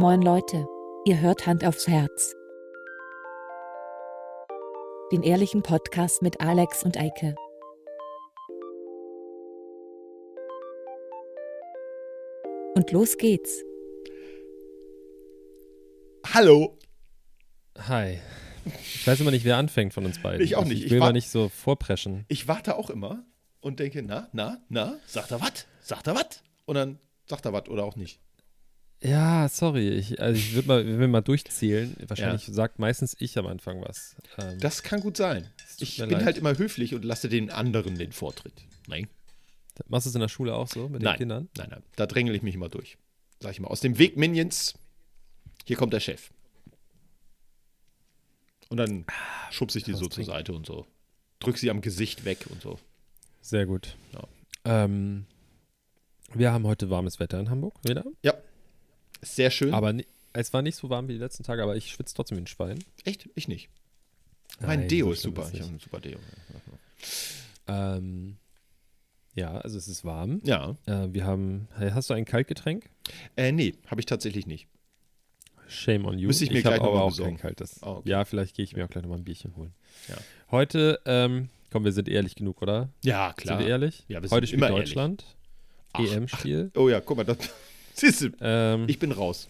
Moin Leute, ihr hört Hand aufs Herz. Den ehrlichen Podcast mit Alex und Eike. Und los geht's. Hallo. Hi. Ich weiß immer nicht, wer anfängt von uns beiden. Ich auch nicht. Ich will Ich mal nicht so vorpreschen. Ich warte auch immer und denke, na, na, na, sagt er was? Sagt er was? Und dann sagt er was oder auch nicht. Ja, sorry. Ich, also ich würde mal, wir will mal durchzählen. Wahrscheinlich sagt meistens ich am Anfang was. Ähm, Das kann gut sein. Ich bin leid. halt immer höflich und lasse den anderen den Vortritt. Nein. machst du es in der Schule auch so mit den Nein. Kindern? Nein, nein. Da drängel ich mich immer durch. Sag ich mal. Aus dem Weg, Minions. Hier kommt der Chef. Und dann schubse ich die so zur. Seite und so. Drück sie am Gesicht weg und so. Sehr gut. Ja. Ähm, wir haben heute warmes Wetter in Hamburg wieder. Ja. Ist sehr schön. Aber es war nicht so warm wie die letzten Tage, aber ich schwitze trotzdem wie ein Schwein. Echt? Ich nicht. Mein Nein, Deo ist super. Ich habe ein super Deo. Ähm, ja, also es ist warm. Ja. Äh, wir haben. Hast du ein Kaltgetränk? Äh, nee, habe ich tatsächlich nicht. Shame on you. Müsste ich mir hab gleich aber auch besorgen. kein kaltes. Ah, okay. Ja, vielleicht gehe ich mir auch gleich nochmal ein Bierchen holen. Ja. Heute, ähm, komm, wir sind ehrlich genug, oder? Ja, klar. Sind wir ehrlich? Ja, wir Heute sind spielt immer. Deutschland. EM-Spiel. Oh ja, guck mal, das. Siehst du, Ähm, ich bin raus.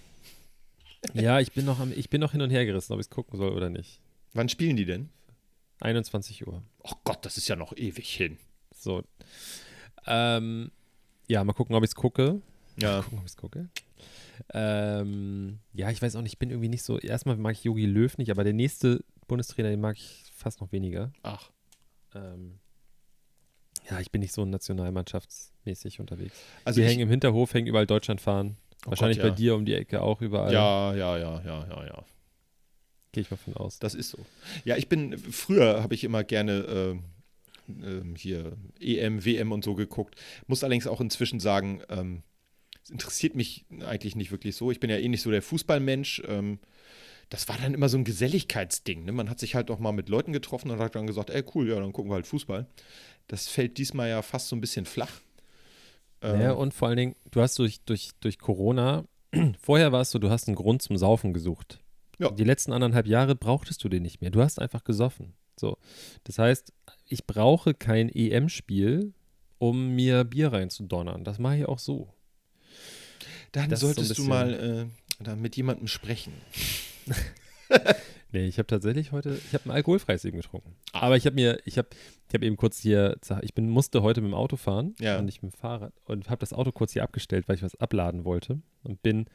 ja, ich bin, noch am, ich bin noch hin und her gerissen, ob ich es gucken soll oder nicht. Wann spielen die denn? 21 Uhr. Oh Gott, das ist ja noch ewig hin. So. Ähm, ja, mal gucken, ob ich es gucke. Ja. Gucken, ob ich es gucke. Ähm, ja, ich weiß auch nicht, ich bin irgendwie nicht so. Erstmal mag ich Jogi Löw nicht, aber der nächste Bundestrainer, den mag ich fast noch weniger. Ach. Ähm, ja, ich bin nicht so nationalmannschaftsmäßig unterwegs. Also Wir hängen im Hinterhof, hängen überall Deutschland fahren. Oh Wahrscheinlich Gott, ja. bei dir um die Ecke auch überall. Ja, ja, ja, ja, ja, ja. Gehe ich mal von aus. Das ist so. Ja, ich bin, früher habe ich immer gerne äh, ähm, hier EM, WM und so geguckt. Muss allerdings auch inzwischen sagen, ähm, es interessiert mich eigentlich nicht wirklich so. Ich bin ja eh nicht so der Fußballmensch. Ähm, das war dann immer so ein Geselligkeitsding. Ne? Man hat sich halt auch mal mit Leuten getroffen und hat dann gesagt, ey cool, ja, dann gucken wir halt Fußball. Das fällt diesmal ja fast so ein bisschen flach. Ähm, Ja, und vor allen Dingen, du hast durch, durch, durch Corona, vorher war es so, du hast einen Grund zum Saufen gesucht. Ja. Die letzten anderthalb Jahre brauchtest du den nicht mehr. Du hast einfach gesoffen. So. Das heißt, ich brauche kein EM-Spiel, um mir Bier reinzudonnern. Das mache ich auch so. dann das ist so solltest du mal äh, mit jemandem sprechen. Nee, ich habe tatsächlich heute, ich habe ein alkoholfreies eben getrunken. Ah. Aber ich habe mir, ich habe, ich habe eben kurz hier, ich bin, musste heute mit dem Auto fahren Ja. und nicht mit dem Fahrrad und habe das Auto kurz hier abgestellt, weil ich was abladen wollte und bin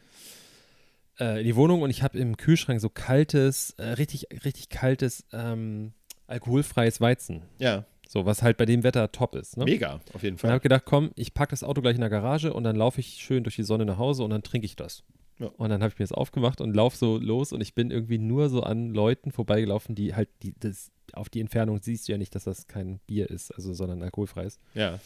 äh, in die Wohnung und ich habe im Kühlschrank so kaltes, äh, richtig, richtig kaltes, ähm, alkoholfreies Weizen. Ja, So, was halt bei dem Wetter top ist. Ne? mega, auf jeden Und Fall. habe gedacht, komm, ich packe das Auto gleich in der Garage und dann laufe ich schön durch die Sonne nach Hause und dann trinke ich das. Ja. Und dann habe ich mir das aufgemacht und laufe so los und ich bin irgendwie nur so an Leuten vorbeigelaufen, die halt, die, das, auf die Entfernung siehst du ja nicht, dass das kein Bier ist, also sondern alkoholfreies. Ja.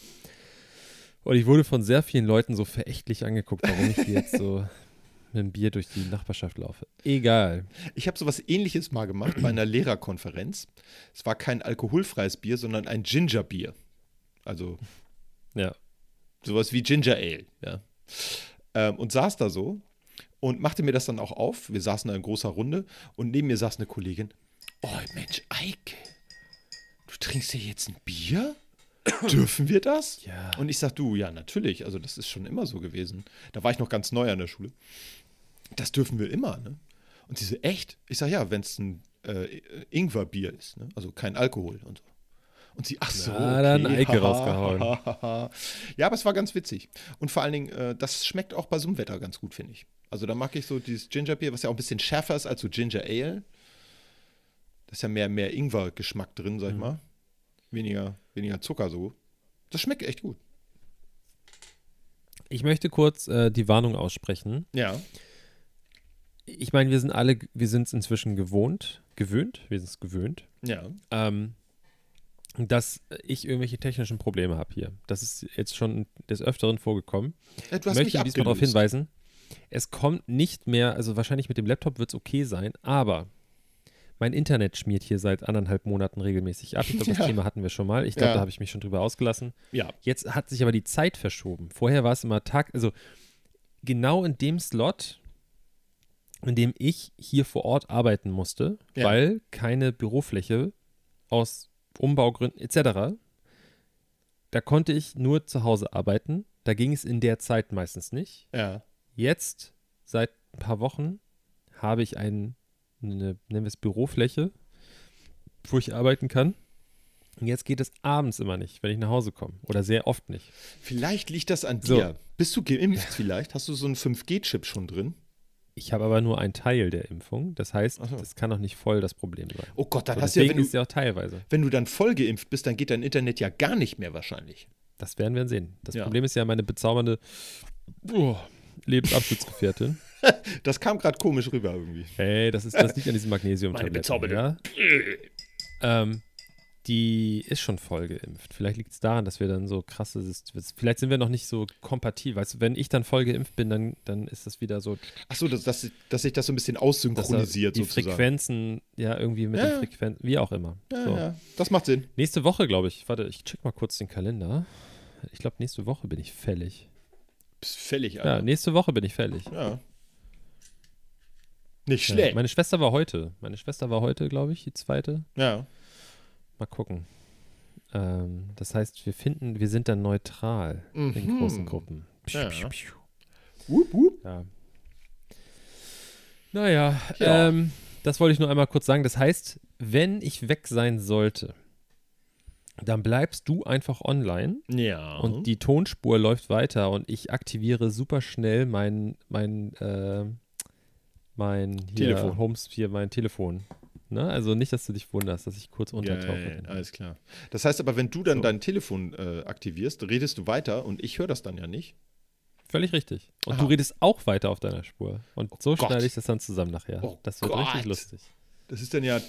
Und ich wurde von sehr vielen Leuten so verächtlich angeguckt, warum ich hier jetzt so mit einem Bier durch die Nachbarschaft laufe. Egal. Ich habe sowas ähnliches mal gemacht bei einer Lehrerkonferenz. Es war kein alkoholfreies Bier, sondern ein Gingerbier. Also Ja. sowas wie Ginger Ale, ja. Ähm, und saß da so und machte mir das dann auch auf. Wir saßen da in großer Runde und neben mir saß eine Kollegin. Oh Mensch, Eike, du trinkst ja jetzt ein Bier? Dürfen wir das? Ja. Und ich sag, du, ja, natürlich. Also, das ist schon immer so gewesen. Da war ich noch ganz neu an der Schule. Das dürfen wir immer, ne? Und sie so, echt? Ich sag, ja, wenn es ein äh, Ingwerbier ist, ne? Also kein Alkohol und so. Und sie, ach so. Dann okay. Eike rausgehauen. ja, aber es war ganz witzig. Und vor allen Dingen, äh, das schmeckt auch bei so einem Wetter ganz gut, finde ich. Also da mag ich so dieses Gingerbier, was ja auch ein bisschen schärfer ist als so Ginger Ale. Da ist ja mehr, mehr Ingwer-Geschmack drin, sag ich Mhm. mal. Weniger, weniger Zucker so. Das schmeckt echt gut. Ich möchte kurz äh, die Warnung aussprechen. Ja. Ich meine, wir sind alle, wir sind es inzwischen gewohnt, gewöhnt, wir sind es gewöhnt, Ja. ähm, dass ich irgendwelche technischen Probleme habe hier. Das ist jetzt schon des Öfteren vorgekommen. ja du Ich hast möchte mich diesmal darauf hinweisen, es kommt nicht mehr, also wahrscheinlich mit dem Laptop wird es okay sein, aber mein Internet schmiert hier seit anderthalb Monaten regelmäßig ab. Ich glaube, das Ja. Thema hatten wir schon mal. Ich glaube, Ja. da habe ich mich schon drüber ausgelassen. Ja. Jetzt hat sich aber die Zeit verschoben. Vorher war es immer Tag, also genau in dem Slot, in dem ich hier vor Ort arbeiten musste, Ja. weil keine Bürofläche aus Umbaugründen etc. Da konnte ich nur zu Hause arbeiten. Da ging es in der Zeit meistens nicht. Ja. Jetzt, seit ein paar Wochen, habe ich ein, eine, nennen wir es Bürofläche, wo ich arbeiten kann. Und jetzt geht es abends immer nicht, wenn ich nach Hause komme. Oder sehr oft nicht. Vielleicht liegt das an So. dir. Bist du geimpft vielleicht? Hast du so einen 5G-Chip schon drin? Ich habe aber nur einen Teil der Impfung. Das heißt, so. das kann noch nicht voll das Problem sein. Oh Gott, dann So, hast du ja, wenn ist du, ja auch teilweise. wenn du dann voll geimpft bist, dann geht dein Internet ja gar nicht mehr wahrscheinlich. Das werden wir sehen. Das Ja. Problem ist ja meine bezaubernde oh, Lebensabschnittsgefährtin. Das kam gerade komisch rüber irgendwie. Hey, das ist das liegt an diesem Magnesium. Meine bezaubernde. Ja? Ähm, die ist schon voll geimpft. Vielleicht liegt es daran, dass wir dann so krasse Vielleicht sind wir noch nicht so kompatibel. Weißt du, wenn ich dann voll geimpft bin, dann, dann ist das wieder so, Achso, dass, dass, dass sich das so ein bisschen aussynchronisiert die sozusagen. Frequenzen ja irgendwie mit Ja, den. Frequenzen, wie auch immer. Ja, so. ja, das macht Sinn. Nächste Woche, glaube ich. Warte, ich check mal kurz den Kalender. Ich glaube, nächste Woche bin ich fällig. Bist fällig, Ja, Alter. nächste Woche bin ich fällig. Ja. Nicht Ja, schlecht. meine Schwester war heute. Meine Schwester war heute, glaube ich, die zweite. Ja. Mal gucken. Ähm, das heißt, wir finden, wir sind dann neutral in Mhm. großen Gruppen. Piu, Ja. piu, piu. Wupp, wupp. Ja. Naja, Ja. Ähm, das wollte ich nur einmal kurz sagen. Das heißt, wenn ich weg sein sollte, dann bleibst du einfach online Ja. und die Tonspur läuft weiter und ich aktiviere super schnell mein, mein, äh, mein hier, Telefon. Homes, hier mein Telefon. Ne? Also nicht, dass du dich wunderst, dass ich kurz untertauche. Geil, alles klar. Das heißt aber, wenn du dann So. dein Telefon äh, aktivierst, redest du weiter und ich höre das dann ja nicht. Völlig richtig. Und Aha. du redest auch weiter auf deiner Spur. Und so Gott. schneide ich das dann zusammen nachher. Oh das wird Gott. richtig lustig. Das ist dann ja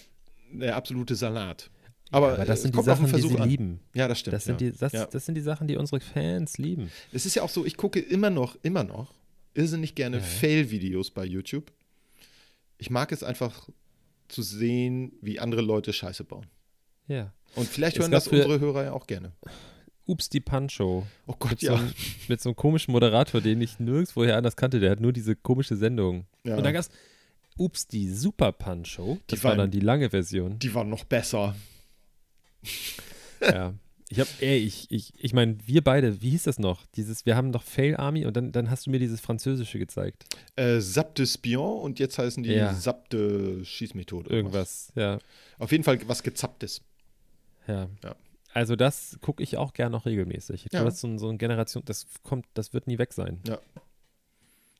der absolute Salat. Aber, Aber das sind die Sachen, die sie an. lieben. Ja, das stimmt. Das sind, ja. die, das, ja. das sind die Sachen, die unsere Fans lieben. Es ist ja auch so, ich gucke immer noch, immer noch irrsinnig gerne Ja. Fail-Videos bei YouTube. Ich mag es einfach zu sehen, wie andere Leute Scheiße bauen. Ja. Und vielleicht Es hören das unsere Hörer ja auch gerne. Ups, die Pancho. Oh Gott, Mit, so ja. einem, mit so einem komischen Moderator, den ich nirgendwoher anders kannte. Der hat nur diese komische Sendung. ja. Und dann gab es Ups, die Super Pancho. Das Die war waren- dann die lange Version. Die waren noch besser. Ja. Ich hab, ey, ich, ich, ich meine, wir beide, wie hieß das noch? Dieses, wir haben doch Fail Army und dann, dann hast du mir dieses Französische gezeigt. Äh, Zap de Spion und jetzt heißen die Ja. Zap de Schießmethode. Irgendwas, ja. Auf jeden Fall was Gezapptes. Ja. Ja. Also das gucke ich auch gern noch regelmäßig. Ich Ja. glaube, das ist so, ein, so eine Generation, das kommt, das wird nie weg sein.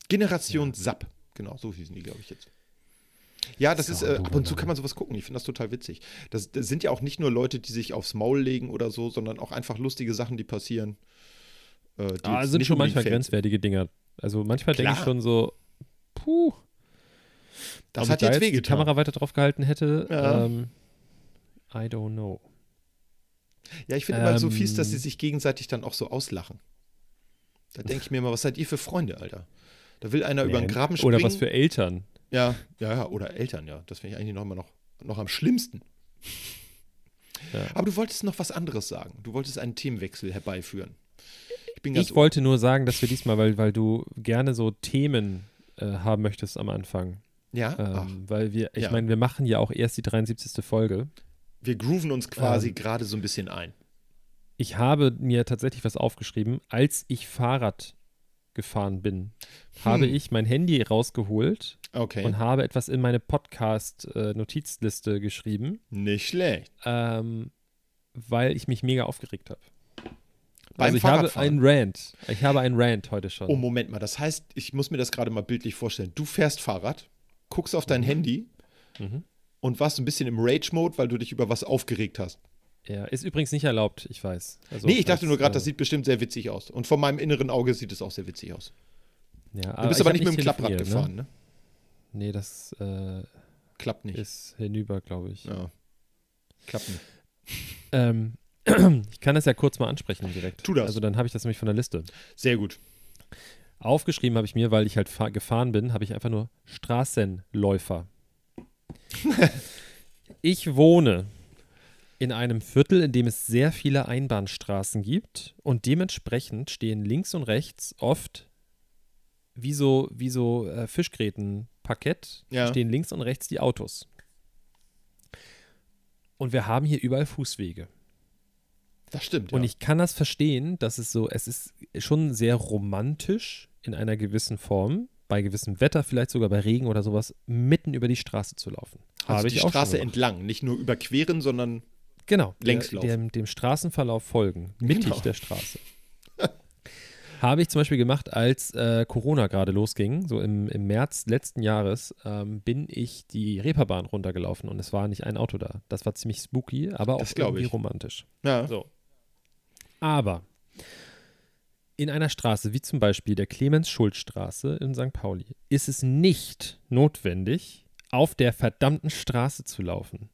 Generation Zap. Genau, so hießen die, glaube ich, jetzt. Ja, das Ist ist, auch äh, ab und zu kann man sowas gucken. Ich finde das total witzig. Das, das sind ja auch nicht nur Leute, die sich aufs Maul legen oder so, sondern auch einfach lustige Sachen, die passieren. Äh, die Ah, jetzt sind schon manchmal grenzwertige Dinger. Also manchmal denke ich schon so, puh. Das ob hat ich da jetzt die. Kamera weiter drauf gehalten hätte. Ja. Ähm, I don't know. Ja, ich finde immer so Ähm, fies, dass sie sich gegenseitig dann auch so auslachen. Da denke ich mir immer, was seid ihr für Freunde, Alter? Da will einer über den Nee, Graben springen. Oder was für Eltern. Ja, ja, ja, oder Eltern, ja. Das finde ich eigentlich noch immer noch, noch am schlimmsten. Ja. Aber du wolltest noch was anderes sagen. Du wolltest einen Themenwechsel herbeiführen. Ich Ich wollte nur sagen, dass wir diesmal, weil, weil du gerne so Themen äh, haben möchtest am Anfang. Ja, Ähm, weil wir, ich Ja. meine, wir machen ja auch erst die 73. Folge. wir grooven uns quasi ähm, gerade so ein bisschen ein. Ich habe mir tatsächlich was aufgeschrieben. Als ich Fahrrad gefahren bin, habe Hm. ich mein Handy rausgeholt Okay, und habe etwas in meine Podcast-Notizliste geschrieben, nicht schlecht. ähm, weil ich mich mega aufgeregt habe. Also ich habe einen Rant. Ich habe einen Rant heute schon. Oh, Moment mal. Das heißt, ich muss mir das gerade mal bildlich vorstellen. Du fährst Fahrrad, guckst auf dein Handy Mhm. und warst ein bisschen im Rage-Mode, weil du dich über was aufgeregt hast. Ja, ist übrigens nicht erlaubt, ich weiß. Also, nee, ich dachte nur gerade, äh, das sieht bestimmt sehr witzig aus. Und von meinem inneren Auge sieht es auch sehr witzig aus. ja, Du bist aber nicht mit dem Klapprad telefoniert, gefahren, Ne? ne? Nee, das äh, Klappt nicht. ist hinüber, glaube ich. Ja. Klappt nicht. Ähm, ich kann das ja kurz mal ansprechen direkt. Tu das. Also dann habe ich das nämlich von der Liste. Sehr gut. Aufgeschrieben habe ich mir, weil ich halt fahr- gefahren bin, habe ich einfach nur Straßenläufer. ich wohne in einem Viertel, in dem es sehr viele Einbahnstraßen gibt und dementsprechend stehen links und rechts oft wie so, wie so äh, Fischgrätenparkplätze Parkett Ja. stehen links und rechts die Autos. Und wir haben hier überall Fußwege. Das stimmt. Und ja. ich kann das verstehen, dass es so, es ist schon sehr romantisch in einer gewissen Form, bei gewissem Wetter, vielleicht sogar bei Regen oder sowas, mitten über die Straße zu laufen. also Habe die Straße entlang, nicht nur überqueren, sondern Genau. längs der, dem, dem Straßenverlauf folgen, mittig Genau. der Straße. Habe ich zum Beispiel gemacht, als äh, Corona gerade losging, so im, im März letzten Jahres, ähm, bin ich die Reeperbahn runtergelaufen und es war nicht ein Auto da. Das war ziemlich spooky, aber auch irgendwie ich. romantisch. ja. So. Aber in einer Straße, wie zum Beispiel der Clemens-Schulz-Straße in St. Pauli, ist es nicht notwendig, auf der verdammten Straße zu laufen.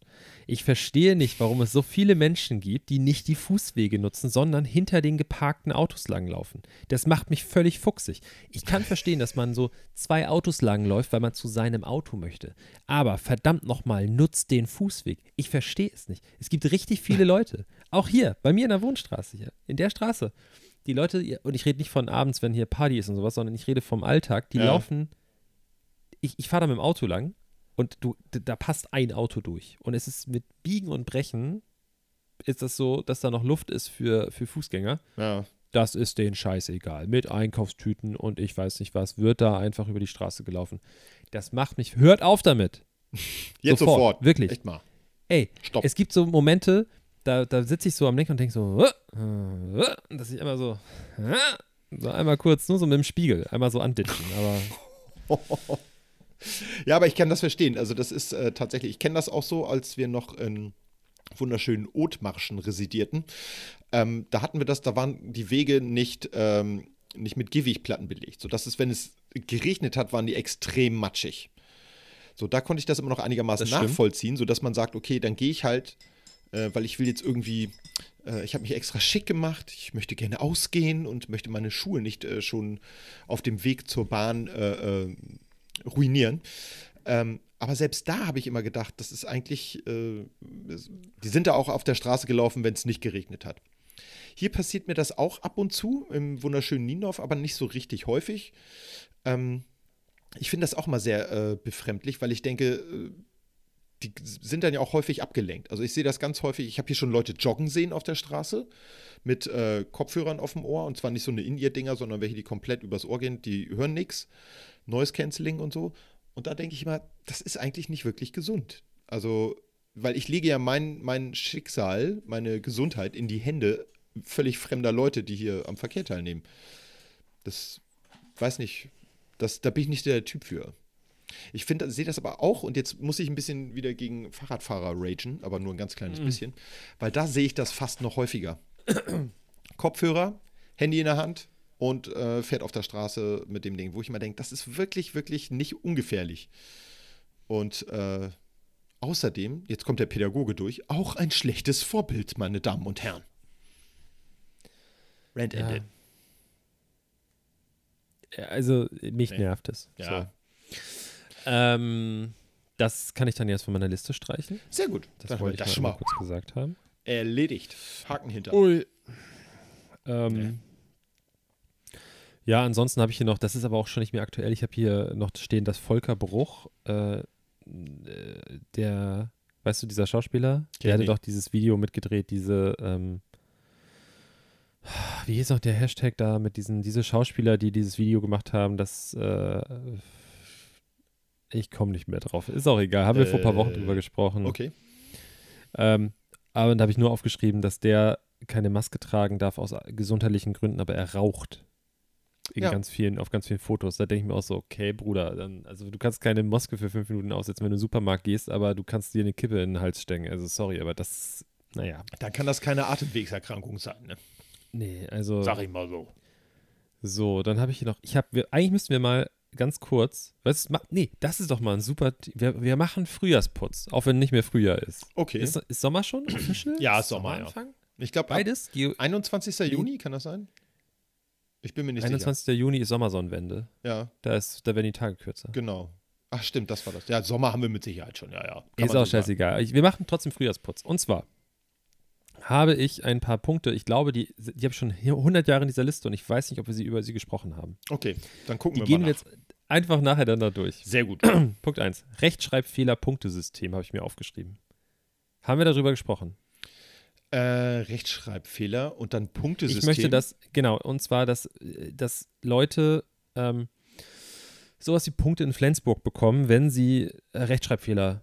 Ich verstehe nicht, warum es so viele Menschen gibt, die nicht die Fußwege nutzen, sondern hinter den geparkten Autos langlaufen. Das macht mich völlig fuchsig. Ich kann verstehen, dass man so zwei Autos langläuft, weil man zu seinem Auto möchte. Aber verdammt nochmal, nutzt den Fußweg. Ich verstehe es nicht. Es gibt richtig viele Leute, auch hier, bei mir in der Wohnstraße hier, in der Straße. Die Leute, und ich rede nicht von abends, wenn hier Party ist und sowas, sondern ich rede vom Alltag, die Ja. laufen. Ich, ich fahre da mit dem Auto lang und du, da passt ein Auto durch. Und es ist mit Biegen und Brechen, ist das so, dass da noch Luft ist für, für Fußgänger. ja. Das ist denen scheißegal. Mit Einkaufstüten und ich weiß nicht was, wird da einfach über die Straße gelaufen. Das macht mich. Hört auf damit. Jetzt Sofort, sofort. wirklich. Echt mal. Ey, Stopp. es gibt so Momente, da, da sitze ich so am Lenker und denke so, dass ich immer so, so einmal kurz, nur so mit dem Spiegel, einmal so anditschen. Aber Ja, aber ich kann das verstehen. Also das ist äh, tatsächlich, ich kenne das auch so, als wir noch in wunderschönen Othmarschen residierten. Ähm, da hatten wir das, da waren die Wege nicht, ähm, nicht mit Gehwegplatten belegt. Sodass es, wenn es geregnet hat, waren die extrem matschig. So, da konnte ich das immer noch einigermaßen Das nachvollziehen, sodass man sagt, okay, dann gehe ich halt, äh, weil ich will jetzt irgendwie, äh, ich habe mich extra schick gemacht, ich möchte gerne ausgehen und möchte meine Schuhe nicht äh, schon auf dem Weg zur Bahn äh, äh, ruinieren. Ähm, aber selbst da habe ich immer gedacht, das ist eigentlich, äh, die sind da auch auf der Straße gelaufen, wenn es nicht geregnet hat. Hier passiert mir das auch ab und zu im wunderschönen Niendorf, aber nicht so richtig häufig. Ähm, ich finde das auch mal sehr äh, befremdlich, weil ich denke, äh, die sind dann ja auch häufig abgelenkt. Also ich sehe das ganz häufig. Ich habe hier schon Leute joggen sehen auf der Straße mit äh, Kopfhörern auf dem Ohr und zwar nicht so eine In-Ear-Dinger, sondern welche, die komplett übers Ohr gehen, die hören nichts. Noise Cancelling und so. Und da denke ich immer, das ist eigentlich nicht wirklich gesund. Also, weil ich lege ja mein, mein Schicksal, meine Gesundheit in die Hände völlig fremder Leute, die hier am Verkehr teilnehmen. Das weiß nicht, das, da bin ich nicht der Typ für. Ich finde, sehe das aber auch, und jetzt muss ich ein bisschen wieder gegen Fahrradfahrer ragen, aber nur ein ganz kleines bisschen, weil da sehe ich das fast noch häufiger. Kopfhörer, Handy in der Hand und äh, fährt auf der Straße mit dem Ding, wo ich immer denke, das ist wirklich, wirklich nicht ungefährlich. Und äh, außerdem, jetzt kommt der Pädagoge durch, auch ein schlechtes Vorbild, meine Damen und Herren. Rand Ja. ended. Ja, Also, mich Nee. nervt es. Ja. So. Ähm, das kann ich dann jetzt von meiner Liste streichen. Sehr gut. Das Dann wollte ich das mal, schon mal kurz gesagt haben. erledigt. Haken hinter. Ui. Ähm, Ja, ansonsten habe ich hier noch, das ist aber auch schon nicht mehr aktuell, ich habe hier noch stehen, dass Volker Bruch, äh, äh, der, weißt du, dieser Schauspieler, der hatte ich. doch dieses Video mitgedreht, diese, ähm, wie hieß noch der Hashtag da mit diesen, diese Schauspieler, die dieses Video gemacht haben, das, äh, ich komme nicht mehr drauf. Ist auch egal, haben wir vor ein paar Wochen Äh, drüber gesprochen. Okay. Ähm, aber da habe ich nur aufgeschrieben, dass der keine Maske tragen darf aus gesundheitlichen Gründen, aber er raucht. In Ja. ganz vielen, auf ganz vielen Fotos. Da denke ich mir auch so, okay, Bruder, dann, also du kannst keine Maske für fünf Minuten aussetzen, wenn du in den Supermarkt gehst, aber du kannst dir eine Kippe in den Hals stecken. Also sorry, aber das, naja. Dann kann das keine Atemwegserkrankung sein, ne? Nee, also. Sag ich mal so. So, dann habe ich hier noch, ich habe, eigentlich müssten wir mal ganz kurz, was, nee, das ist doch mal ein super, wir, wir machen Frühjahrsputz, auch wenn nicht mehr Frühjahr ist. Okay. Ist, ist Sommer schon? Official? Ja, Ist Sommer, ja. Sommeranfang? Ich glaube, Beides? Geo 21. Juni, kann das sein? Ich bin mir nicht 21. Juni ist Sommersonnenwende. sicher. Ja, Da, ist, da werden die Tage kürzer. genau. Ach, stimmt, das war das. Ja, Sommer haben wir mit Sicherheit schon, ja, ja. Kann ist auch so scheißegal. Ich, wir machen trotzdem Frühjahrsputz. Und zwar habe ich ein paar Punkte, ich glaube, die, die habe ich schon hier 100 Jahre in dieser Liste und ich weiß nicht, ob wir sie über sie gesprochen haben. Okay, dann gucken Die wir gehen mal wir nach. jetzt einfach nacheinander durch. Sehr gut. Punkt 1. Rechtschreibfehler-Punktesystem habe ich mir aufgeschrieben. Haben wir darüber gesprochen? Äh, Rechtschreibfehler und dann Punktesystem. Ich möchte das, genau, und zwar, dass, äh, dass Leute ähm, sowas wie Punkte in Flensburg bekommen, wenn sie äh, Rechtschreibfehler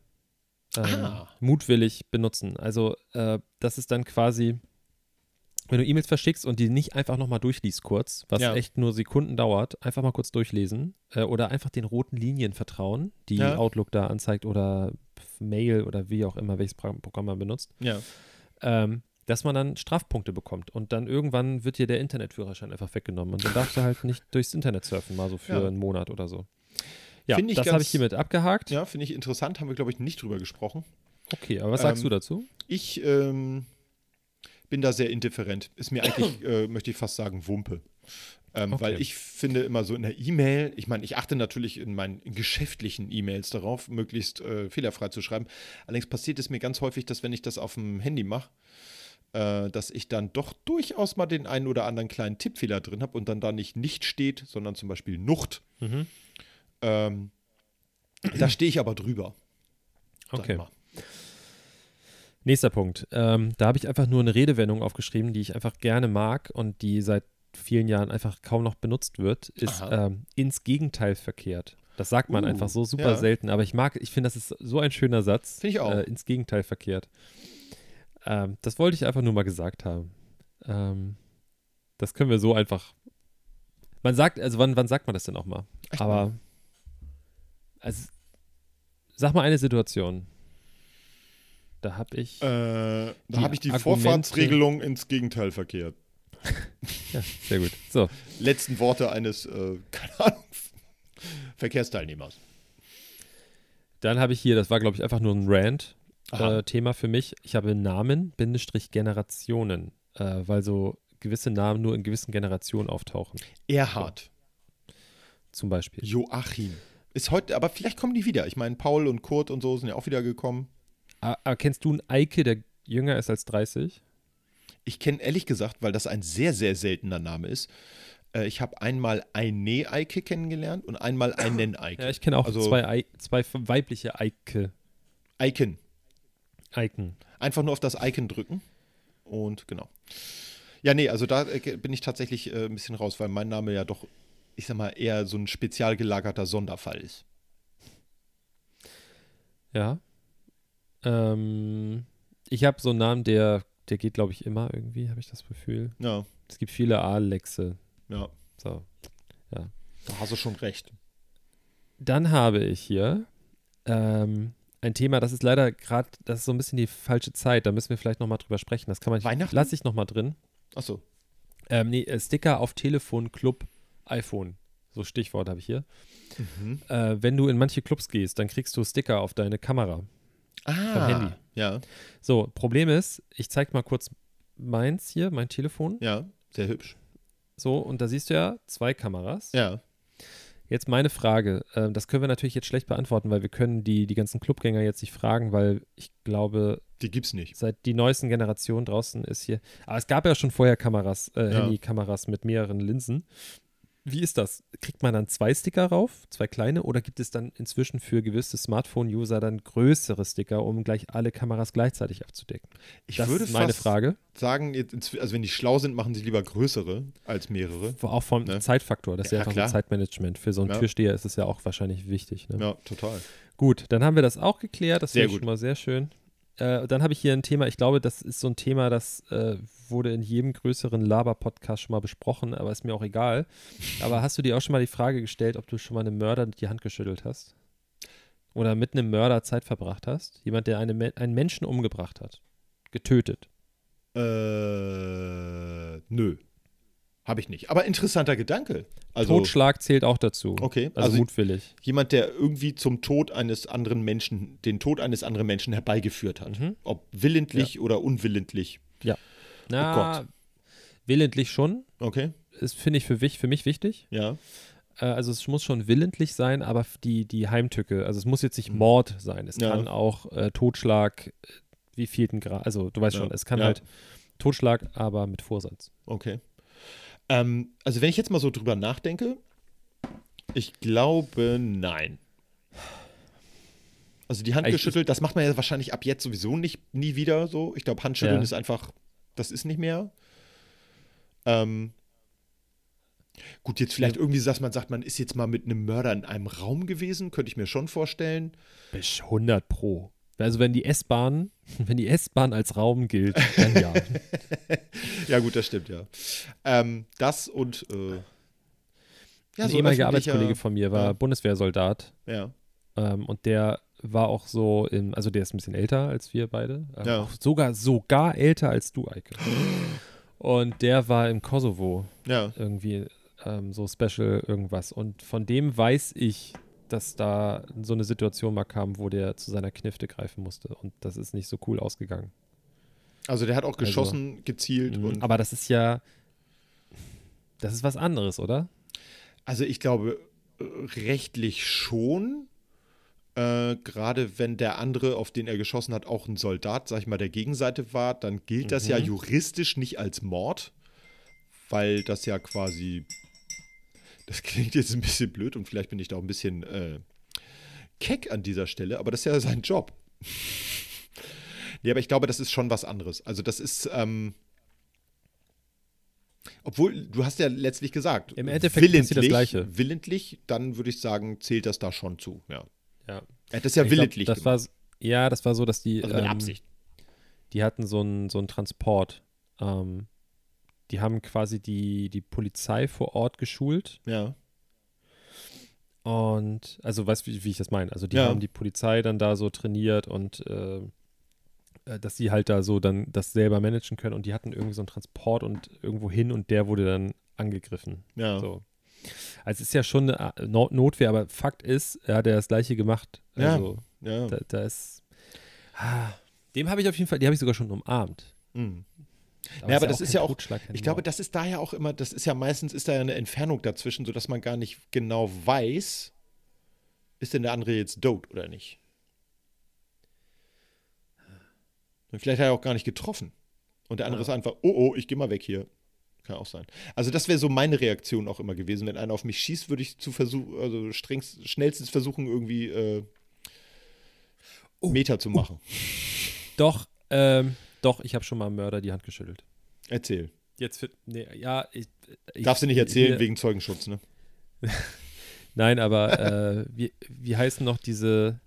ähm, Ah. mutwillig benutzen. Also, äh, das ist dann quasi, wenn du E-Mails verschickst und die nicht einfach nochmal durchliest kurz, was Ja. echt nur Sekunden dauert, einfach mal kurz durchlesen äh, oder einfach den roten Linien vertrauen, die Ja. Outlook da anzeigt oder Mail oder wie auch immer, welches Pro- Programm man benutzt Ja. Ähm, dass man dann Strafpunkte bekommt. Und dann irgendwann wird dir der Internetführerschein einfach weggenommen. Und dann darfst du halt nicht durchs Internet surfen, mal so für Ja. einen Monat oder so. Ja, Find ich das habe ich hiermit abgehakt. Ja, finde ich interessant. Haben wir, glaube ich, nicht drüber gesprochen. Okay, aber was sagst Ähm, du dazu? Ich ähm, bin da sehr indifferent. Ist mir eigentlich, äh, möchte ich fast sagen, Wumpe. Ähm, Okay. Weil ich finde immer so in der E-Mail, ich meine, ich achte natürlich in meinen geschäftlichen E-Mails darauf, möglichst äh, fehlerfrei zu schreiben. Allerdings passiert es mir ganz häufig, dass wenn ich das auf dem Handy mache, äh, dass ich dann doch durchaus mal den einen oder anderen kleinen Tippfehler drin habe und dann da nicht nicht steht, sondern zum Beispiel Nucht. Mhm. Ähm, da stehe ich aber drüber. Okay. Nächster Punkt. Ähm, da habe ich einfach nur eine Redewendung aufgeschrieben, die ich einfach gerne mag und die seit vielen Jahren einfach kaum noch benutzt wird, ist ähm, ins Gegenteil verkehrt. Das sagt man Uh, einfach so super ja. selten, aber ich mag, ich finde, das ist so ein schöner Satz. Finde ich auch. Äh, ins Gegenteil verkehrt. Ähm, das wollte ich einfach nur mal gesagt haben. Ähm, das können wir so einfach. Man sagt, also wann, wann sagt man das denn auch mal? Echt aber also, sag mal eine Situation. Da habe ich. Äh, da habe ich die Argumente- Vorfahrtsregelung ins Gegenteil verkehrt. Ja, sehr gut. So, Letzten Worte eines, äh, keine Ahnung, Verkehrsteilnehmers. dann habe ich hier, das war glaube ich einfach nur ein Rant. Aha. Äh, für mich. Ich habe Namen, Bindestrich Generationen, äh, weil so gewisse Namen nur in gewissen Generationen auftauchen. Erhard, Zum Beispiel. Joachim. Ist heute, aber vielleicht kommen die wieder. Ich meine, Paul und Kurt und so sind ja auch wieder gekommen. Ah, ah, kennst du einen Eike, der jünger ist als 30? Ich kenne ehrlich gesagt, weil das ein sehr, sehr seltener Name ist, äh, ich habe einmal eine Eike kennengelernt und einmal einen Eike. Ja, ich kenne auch Also- zwei, Ei- zwei weibliche Eike. Icon. Eiken. Einfach nur auf das Icon drücken. Und genau. Ja, nee, also da äh, bin ich tatsächlich äh, ein bisschen raus, weil mein Name ja doch, ich sag mal, eher so ein spezial gelagerter Sonderfall ist. Ja. Ähm, ich habe so einen Namen, der, der geht, glaube ich, immer irgendwie, habe ich das Gefühl. Ja, Es gibt viele Alexe. ja. So. Da hast du schon recht. Dann habe ich hier ähm, ein Thema, das ist leider gerade, das ist so ein bisschen die falsche Zeit. Da müssen wir vielleicht nochmal drüber sprechen. Das kann man, Weihnachten? lasse ich nochmal drin. Achso. Ähm, nee, äh, Sticker auf Telefon, Club, iPhone. So Stichwort habe ich hier. Mhm. Äh, wenn du in manche Clubs gehst, dann kriegst du Sticker auf deine Kamera. Ah, Handy. Ja, So, Problem ist, ich zeig mal kurz meins hier, mein Telefon. ja, sehr hübsch. So, und da siehst du ja zwei Kameras. Ja. Jetzt meine Frage, ähm, das können wir natürlich jetzt schlecht beantworten, weil wir können die, die ganzen Clubgänger jetzt nicht fragen, weil ich glaube, Die gibt's nicht. seit die neuesten Generationen draußen ist hier. Aber es gab ja schon vorher Kameras, äh, Ja. Handykameras mit mehreren Linsen. Wie ist das? Kriegt man dann zwei Sticker rauf, zwei kleine, oder gibt es dann inzwischen für gewisse Smartphone-User dann größere Sticker, um gleich alle Kameras gleichzeitig abzudecken? Ich das würde ist meine Frage. sagen, also wenn die schlau sind, machen sie lieber größere als mehrere. Auch vom Ne? Zeitfaktor, das ist ja, Ja, einfach klar. so Zeitmanagement. Für so einen Ja. Türsteher ist es ja auch wahrscheinlich wichtig. Ne? Ja, total. Gut, dann haben wir das auch geklärt. Das gut. schon mal sehr schön. Äh, dann habe ich hier ein Thema, ich glaube, das ist so ein Thema, das äh, wurde in jedem größeren Laber-Podcast schon mal besprochen, aber ist mir auch egal. Aber hast du dir auch schon mal die Frage gestellt, ob du schon mal einem Mörder die Hand geschüttelt hast? Oder mit einem Mörder Zeit verbracht hast? Jemand, der eine, einen Menschen umgebracht hat. Getötet. Äh, nö. Habe ich nicht. Aber interessanter Gedanke. Also, Totschlag zählt auch dazu. okay. Also, Also, mutwillig. jemand, der irgendwie zum Tod eines anderen Menschen, den Tod eines anderen Menschen herbeigeführt hat. Mhm. Ob willentlich oder unwillentlich. Na, Gott. willentlich schon. Okay. Das finde ich für, für mich wichtig. Ja. Äh, also es muss schon willentlich sein, aber die, die Heimtücke, also es muss jetzt nicht Mhm. Mord sein, es Ja. kann auch äh, Totschlag, äh, wie vielten Grad, also du weißt Ja. schon, es kann Ja. halt Totschlag, aber mit Vorsatz. Okay. Ähm, also wenn ich jetzt mal so drüber nachdenke, Ich glaube, nein. Also die Hand Ich- geschüttelt, das macht man ja wahrscheinlich ab jetzt sowieso nicht nie wieder so. Ich glaube, Handschütteln Ja. ist einfach, das ist nicht mehr. Ähm, gut, jetzt vielleicht irgendwie, dass man sagt, man ist jetzt mal mit einem Mörder in einem Raum gewesen, könnte ich mir schon vorstellen. Bis 100 Pro. Also wenn die S-Bahn, wenn die S-Bahn als Raum gilt, dann ja. Ja, gut, das stimmt, ja. Ähm, das und äh, ja, Ein ehemaliger öffentlicher- Arbeitskollege von mir war ja. Bundeswehrsoldat Ja. ähm, und der war auch so, im, also der ist ein bisschen älter als wir beide. Ähm, Ja. sogar, sogar älter als du, Eike. Und der war im Kosovo Ja. irgendwie ähm, so Special irgendwas. Und von dem weiß ich, dass da so eine Situation mal kam, wo der zu seiner Knifte greifen musste. Und das ist nicht so cool ausgegangen. Also der hat auch geschossen, gezielt Mhm. und Aber das ist ja, das ist was anderes, oder? Also ich glaube äh, rechtlich schon. Äh, Gerade wenn der andere, auf den er geschossen hat, auch ein Soldat, sag ich mal, der Gegenseite war, dann gilt das ja Mhm. juristisch nicht als Mord, weil das ja quasi. Das klingt jetzt ein bisschen blöd und vielleicht bin ich da auch ein bisschen äh, keck an dieser Stelle, aber das ist ja sein Job. nee, aber ich glaube, das ist schon was anderes. Also das ist. Ähm, obwohl, du hast ja letztlich gesagt, Im Endeffekt passiert das Gleiche. willentlich, dann würde ich sagen, zählt das da schon zu, ja. Ja. Er hat das ja Ich glaub, willentlich das war, Ja, das war so, dass die, also mit ähm, Absicht. die hatten so einen so einen Transport. Ähm, die haben quasi die, die Polizei vor Ort geschult. Ja. Und, also weißt du, wie, wie ich das meine? Also die Ja. haben die Polizei dann da so trainiert und äh, äh, dass sie halt da so dann das selber managen können und die hatten irgendwie so einen Transport und irgendwo hin und der wurde dann angegriffen. Ja. So. Also es ist ja schon eine äh, No- Notwehr, aber Fakt ist, er hat ja das gleiche gemacht. Ja. Also ja. da, da ist. Ah, dem habe ich auf jeden Fall, die habe ich sogar schon umarmt. Mhm. Ja, aber das ist ja auch- Totschlag, kein Ich glaube, das ist daher auch immer, das ist ja meistens, ist da ja eine Entfernung dazwischen, sodass man gar nicht genau weiß, ist denn der andere jetzt tot oder nicht. Und vielleicht hat er auch gar nicht getroffen. Und der andere Ja. ist einfach, oh, oh, ich gehe mal weg hier. Kann auch sein. Also das wäre so meine Reaktion auch immer gewesen. Wenn einer auf mich schießt, würde ich zu versuchen, also strengst, schnellstens versuchen, irgendwie äh, Oh, Meter zu machen. Doch, ähm, doch, ich habe schon mal einem Mörder die Hand geschüttelt. Erzähl. Jetzt für, nee, ja, ich, ich Darfst du nicht erzählen hier- wegen Zeugenschutz, ne? Nein, aber äh, wie, wie heißen noch diese,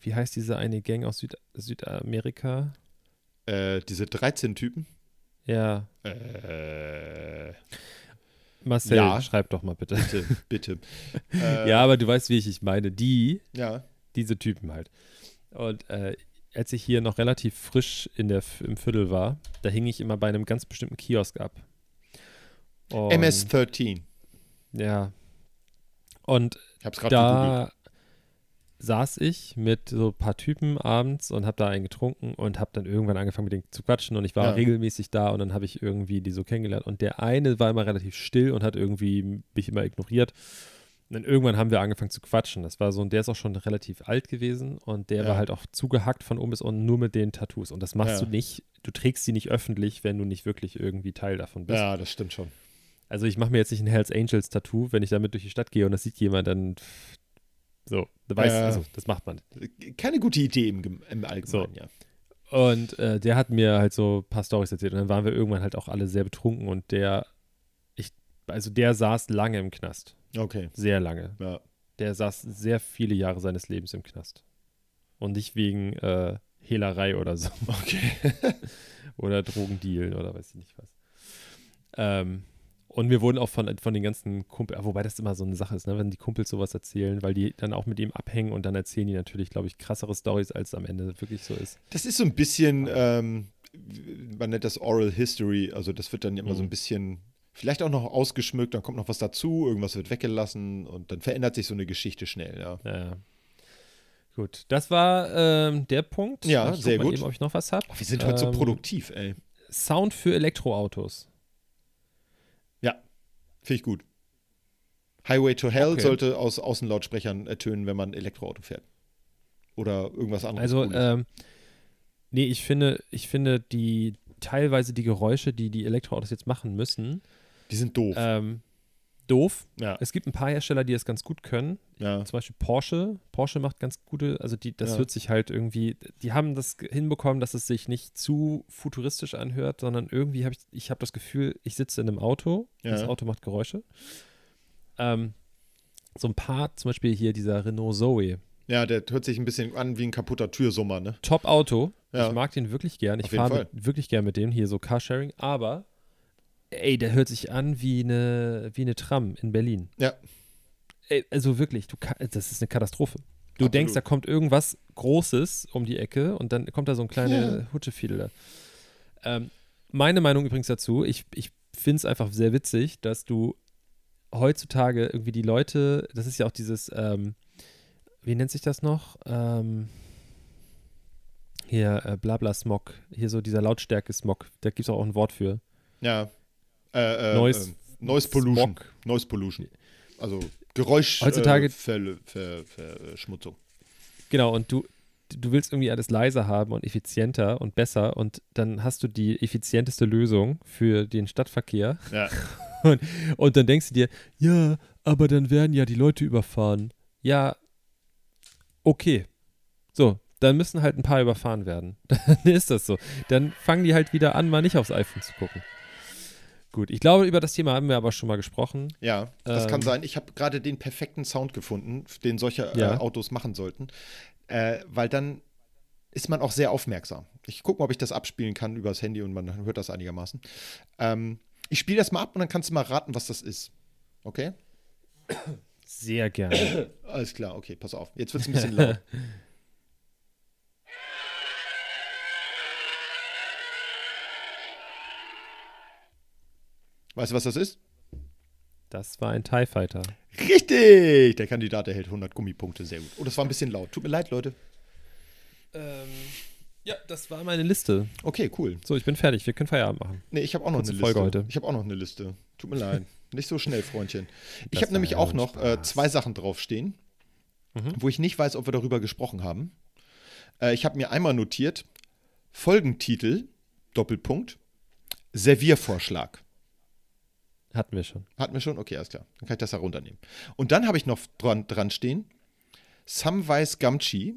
wie heißt diese eine Gang aus Süd, Südamerika? Äh, diese 13 Typen. Ja, Äh, Marcel, Ja. schreib doch mal bitte. bitte, bitte. Äh, ja, aber du weißt, wie ich ich meine. Die, Ja. diese Typen halt. Und äh, als ich hier noch relativ frisch in der, im Viertel war, da hing ich immer bei einem ganz bestimmten Kiosk ab. Und, MS-13. Ja. Und gerade gegoogelt. da saß ich mit so ein paar Typen abends und habe da einen getrunken und habe dann irgendwann angefangen mit denen zu quatschen und ich war Ja. regelmäßig da und dann habe ich irgendwie die so kennengelernt und der eine war immer relativ still und hat irgendwie mich immer ignoriert. Und dann irgendwann haben wir angefangen zu quatschen. Das war so, und der ist auch schon relativ alt gewesen und der Ja. war halt auch zugehackt von oben bis unten nur mit den Tattoos. Und das machst Ja. du nicht, du trägst sie nicht öffentlich, wenn du nicht wirklich irgendwie Teil davon bist. Ja, das stimmt schon. Also ich mache mir jetzt nicht ein Hells Angels Tattoo, wenn ich damit durch die Stadt gehe und das sieht jemand, dann so, du weißt, Ja. also das macht man. Keine gute Idee im, im Allgemeinen, ja. Und äh, der hat mir halt so ein paar Storys erzählt und dann waren wir irgendwann halt auch alle sehr betrunken und der, ich, also der saß lange im Knast, Okay. sehr lange. Ja. Der saß sehr viele Jahre seines Lebens im Knast und nicht wegen äh, Hehlerei oder so Okay. oder Drogendealen oder weiß ich nicht was. Ähm, und wir wurden auch von, von den ganzen Kumpels, wobei das immer so eine Sache ist, ne, wenn die Kumpels sowas erzählen, weil die dann auch mit ihm abhängen und dann erzählen die natürlich, glaube ich, krassere Stories, als am Ende wirklich so ist. Das ist so ein bisschen, ähm, man nennt das Oral History, also das wird dann immer so ein Mhm. bisschen, vielleicht auch noch ausgeschmückt, dann kommt noch was dazu, irgendwas wird weggelassen und dann verändert sich so eine Geschichte schnell, ja. Ja. Gut, das war ähm, der Punkt. Ja, ich guck sehr gut. Eben, ob ich noch was habe. Oh, wir sind heute so Ähm, produktiv, ey. Sound für Elektroautos. Finde ich gut. Highway to Hell Okay. sollte aus Außenlautsprechern ertönen, wenn man Elektroauto fährt. Oder irgendwas anderes. Also, ähm, nee, ich finde, ich finde die teilweise die Geräusche, die die Elektroautos jetzt machen müssen, die sind doof. ähm, doof. Ja. Es gibt ein paar Hersteller, die es ganz gut können. Ja. Zum Beispiel Porsche. Porsche macht ganz gute, also die, das Ja. hört sich halt irgendwie, die haben das hinbekommen, dass es sich nicht zu futuristisch anhört, sondern irgendwie habe ich, ich habe das Gefühl, ich sitze in einem Auto, das Ja. Auto macht Geräusche. Ähm, so ein paar, zum Beispiel hier dieser Renault Zoe. Ja, der hört sich ein bisschen an wie ein kaputter Türsummer, ne? Top-Auto. Ja. Ich mag den wirklich gern. Ich fahre wirklich gern mit dem hier so Carsharing, aber ey, der hört sich an wie eine, wie eine Tram in Berlin. Ja. Ey, also wirklich, du das ist eine Katastrophe. Du Absolut. denkst, da kommt irgendwas Großes um die Ecke und dann kommt da so ein kleiner Ja. Hutschefiedel da. Ähm, meine Meinung übrigens dazu, ich, ich finde es einfach sehr witzig, dass du heutzutage irgendwie die Leute, das ist ja auch dieses, ähm, wie nennt sich das noch? Ähm, hier, äh, Blabla-Smog, hier so dieser Lautstärke-Smog, da gibt es auch ein Wort für. Ja. Äh, äh, Noise- äh, Noise Pollution. Smog. Noise Pollution. Also Geräusch Heutzutage- äh, Ver, Ver, Verschmutzung. Genau, und du, du willst irgendwie alles leiser haben und effizienter und besser und dann hast du die effizienteste Lösung für den Stadtverkehr Ja. und dann denkst du dir, ja, aber dann werden ja die Leute überfahren. Ja, okay. So, dann müssen halt ein paar überfahren werden. Dann ist das so. Dann fangen die halt wieder an, mal nicht aufs iPhone zu gucken. Gut, ich glaube, über das Thema haben wir aber schon mal gesprochen. Ja, das Ähm. kann sein. Ich habe gerade den perfekten Sound gefunden, den solche Ja. äh, Autos machen sollten. Äh, weil dann ist man auch sehr aufmerksam. Ich gucke mal, ob ich das abspielen kann übers Handy und man hört das einigermaßen. Ähm, ich spiele das mal ab und dann kannst du mal raten, was das ist. Okay? Sehr gerne. Alles klar, okay, pass auf. Jetzt wird es ein bisschen laut. Weißt du, was das ist? Das war ein TIE Fighter. Richtig! Der Kandidat erhält 100 Gummipunkte. Sehr gut. Oh, das war ein bisschen laut. Tut mir leid, Leute. Ähm, ja, das war meine Liste. Okay, cool. So, ich bin fertig. Wir können Feierabend machen. Nee, ich habe auch noch Kurze eine Folge Liste. heute. Ich habe auch noch eine Liste. Tut mir leid. Nicht so schnell, Freundchen. Ich habe nämlich auch noch äh, zwei Sachen draufstehen, Mhm. wo ich nicht weiß, ob wir darüber gesprochen haben. Äh, ich habe mir einmal notiert: Folgentitel, Doppelpunkt, Serviervorschlag. Hatten wir schon. Hatten wir schon? Okay, alles klar. Dann kann ich das herunternehmen. Und dann habe ich noch dran, dran stehen: Samwise Gamgee,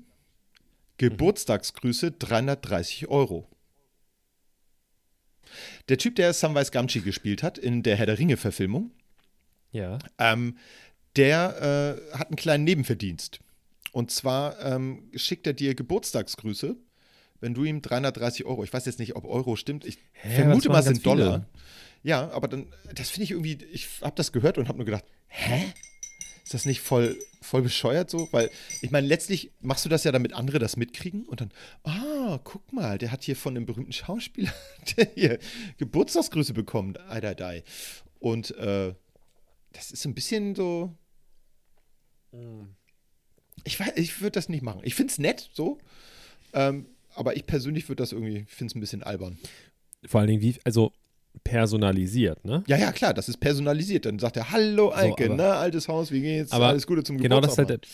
Geburtstagsgrüße 330 Euro. Der Typ, der Samwise Gamgee gespielt hat in der Herr der Ringe-Verfilmung, Ja. ähm, der äh, hat einen kleinen Nebenverdienst. Und zwar ähm, schickt er dir Geburtstagsgrüße, wenn du ihm 330 Euro, ich weiß jetzt nicht, ob Euro stimmt, ich Hä, vermute mal, es sind. Dollar. Ja, aber dann, das finde ich irgendwie, ich habe das gehört und habe nur gedacht, hä? Ist das nicht voll, voll bescheuert so? Weil, ich meine, letztlich machst du das ja, damit andere das mitkriegen und dann, ah, guck mal, der hat hier von einem berühmten Schauspieler, der hier Geburtstagsgrüße bekommen, ei, ei, ei. Und äh, das ist so ein bisschen so, ich weiß, ich würde das nicht machen. Ich finde es nett, so. Ähm, aber ich persönlich würde das irgendwie, finde es ein bisschen albern. Vor allen Dingen, wie, also personalisiert, ne? Ja, ja, klar, das ist personalisiert. Dann sagt er, hallo Eike, aber- na, altes Haus, wie geht's? Aber Alles Gute zum Genau das ist, Geburtstag. halt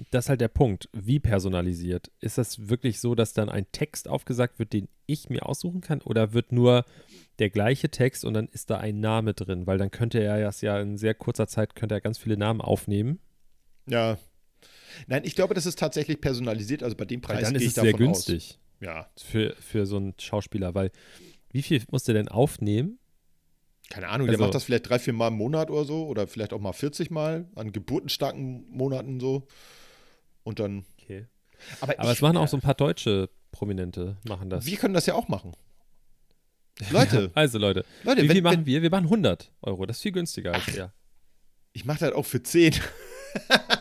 der, das ist halt der Punkt. Wie personalisiert? Ist das wirklich so, dass dann ein Text aufgesagt wird, den ich mir aussuchen kann? Oder wird nur der gleiche Text und dann ist da ein Name drin? Weil dann könnte er das ja in sehr kurzer Zeit, könnte er ganz viele Namen aufnehmen. ja. Nein, ich glaube, das ist tatsächlich personalisiert. Also bei dem Preis dann gehe ist ich es sehr davon günstig aus. Ja, für, für so einen Schauspieler. Weil wie viel muss der denn aufnehmen? keine Ahnung, der Also- macht das vielleicht drei, vier Mal im Monat oder so oder vielleicht auch mal 40 Mal an geburtenstarken Monaten so. Und dann. Okay. Aber, Aber ich, es machen auch so ein paar deutsche Prominente, machen das. Wir können das ja auch machen. Leute, Also Leute, Leute, wie viel wenn, machen wenn, wir? Wir machen 100 Euro. Das ist viel günstiger als er. ich mache das auch für 10.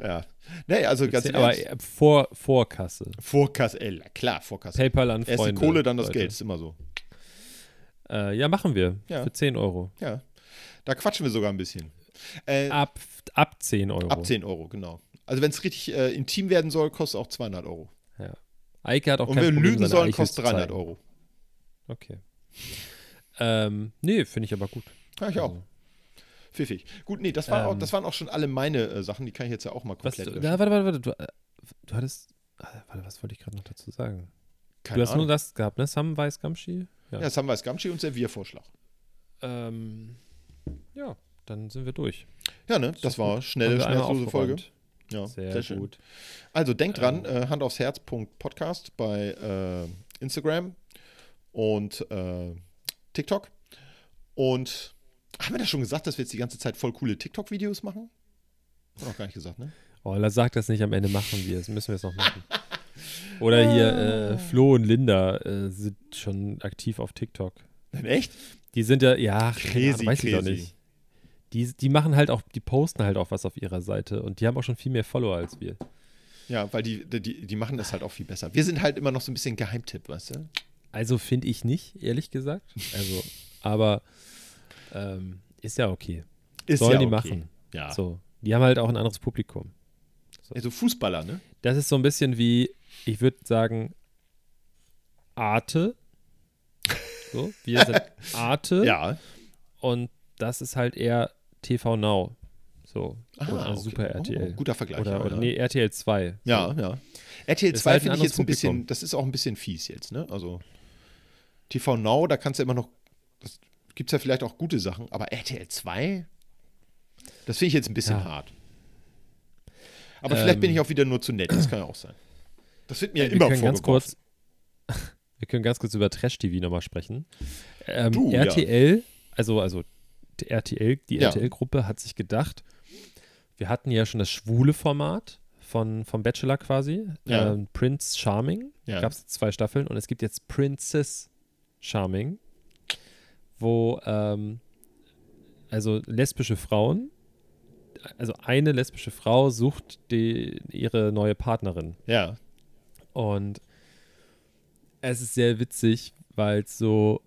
ja. Nee, also ganz Aber ehrlich. äh, vor, Vorkasse. Vorkasse, ey, klar, Vorkasse. PayPal an Erst Freunde. die Kohle, dann das Leute. Geld, ist immer so. Äh, ja, machen wir. Ja. Für 10 Euro. Ja. Da quatschen wir sogar ein bisschen. Äh, Ab, ab 10 Euro. ab 10 Euro, genau. Also wenn es richtig äh, intim werden soll, kostet auch 200 Euro. Ja. Eike hat auch Und kein wenn wir lügen sollen, kostet zu 300 zeigen. Euro. Okay. Ähm, nee, finde ich aber gut. Ja, ich auch. Pfiffig. Gut, nee, das, war auch, Ähm. das waren auch schon alle meine äh, Sachen. Die kann ich jetzt ja auch mal was, komplett löschen. na, warte, warte, warte. Du, äh, du hattest. äh, Warte, was wollte ich gerade noch dazu sagen? Keine du hast Ahnung. nur das gehabt, ne? Samwise Gamgee? ja, wir als Gamschi und Serviervorschlag. Ähm, Ja, dann sind wir durch. Ja, ne? Das war schnelle, schnellste Folge. Ja, Sehr, schön. gut. Also denkt dran, Ähm. äh, Hand aufs Herz. Podcast bei äh, Instagram und äh, TikTok. Und haben wir das schon gesagt, dass wir jetzt die ganze Zeit voll coole TikTok-Videos machen? Haben wir noch gar nicht gesagt, ne? Oh, la- sag das nicht am Ende, machen wir es. Müssen wir es noch machen. Oder hier, äh, Flo und Linda äh, sind schon aktiv auf TikTok. Echt? Die sind ja, ja, Crazy, weiß ich doch crazy. nicht. Die, die machen halt auch, die posten halt auch was auf ihrer Seite und die haben auch schon viel mehr Follower als wir. Ja, weil die, die, die machen das halt auch viel besser. Wir sind halt immer noch so ein bisschen Geheimtipp, weißt du? Also finde ich nicht, ehrlich gesagt. Also, aber ähm, ist ja okay. Ist Sollen ja die okay. machen. Ja. So, die haben halt auch ein anderes Publikum. Also Fußballer, ne? Das ist so ein bisschen wie, ich würde sagen, Arte. So, wir sind Arte Ja. und das ist halt eher TV Now. So, Ah, oder okay. Super RTL. Oh, guter Vergleich. oder, ja, oder ja. nee, RTL 2. Ja, ja. RTL Ist 2 halt finde ich jetzt ein bisschen, Publikum. das ist auch ein bisschen fies jetzt, ne? Also TV Now, da kannst du immer noch, das gibt es ja vielleicht auch gute Sachen, aber RTL 2, das finde ich jetzt ein bisschen Ja. hart. Aber vielleicht bin Ähm. ich auch wieder nur zu nett, das kann ja auch sein. Das wird mir wir immer können ganz vorgeworfen. kurz, wir können ganz kurz über Trash TV nochmal sprechen. Ähm, Du, ja. RTL, also also die RTL, die Ja. RTL-Gruppe hat sich gedacht, wir hatten ja schon das schwule Format von vom Bachelor quasi, Ja. ähm, Prince Charming, Ja. gab es zwei Staffeln und es gibt jetzt Princess Charming, wo ähm, also lesbische Frauen, also eine lesbische Frau sucht die, ihre neue Partnerin. Ja, Und es ist sehr witzig, weil es so.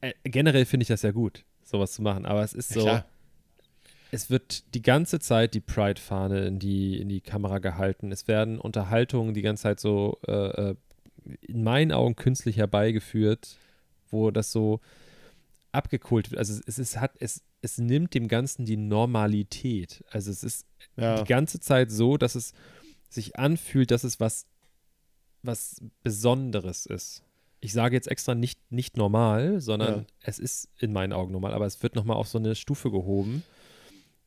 Äh, generell finde ich das ja gut, sowas zu machen. Aber es ist ja so. klar. Es wird die ganze Zeit die Pride-Fahne in die, in die Kamera gehalten. Es werden Unterhaltungen die ganze Zeit so äh, äh, in meinen Augen künstlich herbeigeführt, wo das so abgekult wird. Also es, ist, hat, es, es nimmt dem Ganzen die Normalität. Also es ist Ja. die ganze Zeit so, dass es sich anfühlt, dass es was, was Besonderes ist. Ich sage jetzt extra nicht, nicht normal, sondern Ja. es ist in meinen Augen normal, aber es wird nochmal auf so eine Stufe gehoben,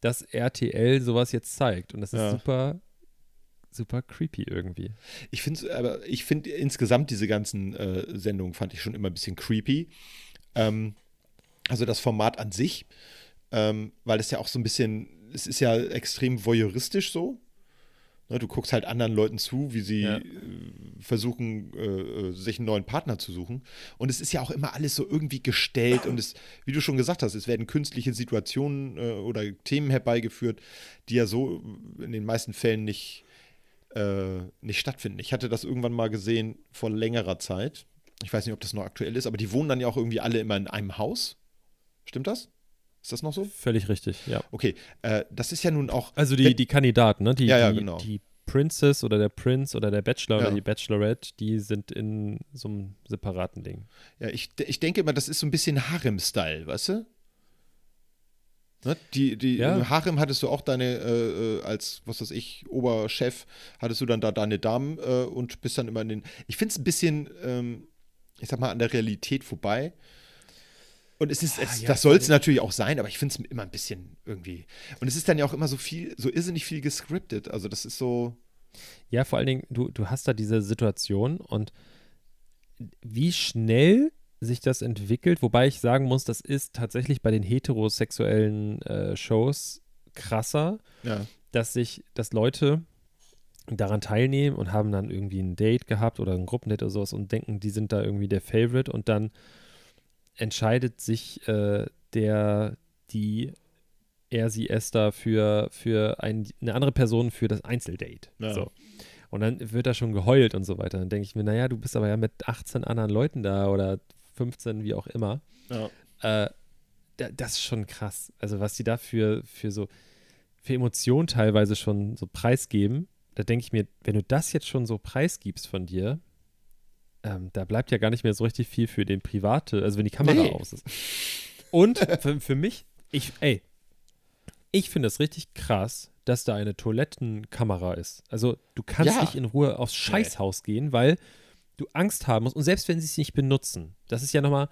dass RTL sowas jetzt zeigt. Und das ist Ja. super, super creepy irgendwie. Ich finde aber ich finde insgesamt diese ganzen äh, Sendungen fand ich schon immer ein bisschen creepy. Ähm, also das Format an sich, ähm, weil es ja auch so ein bisschen, es ist ja extrem voyeuristisch so. Ne, du guckst halt anderen Leuten zu, wie sie Ja. äh, versuchen, äh, äh, sich einen neuen Partner zu suchen. Und es ist ja auch immer alles so irgendwie gestellt und es, wie du schon gesagt hast, es werden künstliche Situationen äh, oder Themen herbeigeführt, die ja so in den meisten Fällen nicht, äh, nicht stattfinden. Ich hatte das irgendwann mal gesehen vor längerer Zeit. Ich weiß nicht, ob das noch aktuell ist, aber die wohnen dann ja auch irgendwie alle immer in einem Haus. Stimmt das? Ist das noch so? Völlig richtig, ja. Okay, äh, das ist ja nun auch. Also die, die Kandidaten, ne? Die, Ja, ja, die, genau. die Princess oder der Prince oder der Bachelor Ja. oder die Bachelorette, die sind in so einem separaten Ding. Ja, ich, ich denke immer, das ist so ein bisschen Harem-Style, weißt du? Ne? Die, die, Ja. Im Harem hattest du auch deine, äh, äh, als, was weiß ich, Oberchef, hattest du dann da deine Damen äh, und bist dann immer in den. Ich finde es ein bisschen, ähm, ich sag mal, an der Realität vorbei. Und es ist, es, ja, das soll es natürlich auch sein, aber ich finde es immer ein bisschen irgendwie. Und es ist dann ja auch immer so viel, so irrsinnig viel gescriptet. Also das ist so. Ja, vor allen Dingen, du, du hast da diese Situation und wie schnell sich das entwickelt, wobei ich sagen muss, das ist tatsächlich bei den heterosexuellen äh, Shows krasser, Ja. dass sich, dass Leute daran teilnehmen und haben dann irgendwie ein Date gehabt oder ein Gruppendate oder sowas und denken, die sind da irgendwie der Favorite und dann entscheidet sich äh, der, die, er, sie, Esther für, für ein, eine andere Person für das Einzeldate. Ja. So. Und dann wird da schon geheult und so weiter. Dann denke ich mir, naja, du bist aber ja mit 18 anderen Leuten da oder 15, wie auch immer. ja. Äh, da, das ist schon krass. Also, was die da für, für so für Emotionen teilweise schon so preisgeben, da denke ich mir, wenn du das jetzt schon so preisgibst von dir, ähm, da bleibt ja gar nicht mehr so richtig viel für den Private, also wenn die Kamera Nee. aus ist. Und für, für mich, ich, ey, ich finde es richtig krass, dass da eine Toilettenkamera ist. Also du kannst Ja. nicht in Ruhe aufs Scheißhaus gehen, weil du Angst haben musst. Und selbst wenn sie es nicht benutzen, das ist ja nochmal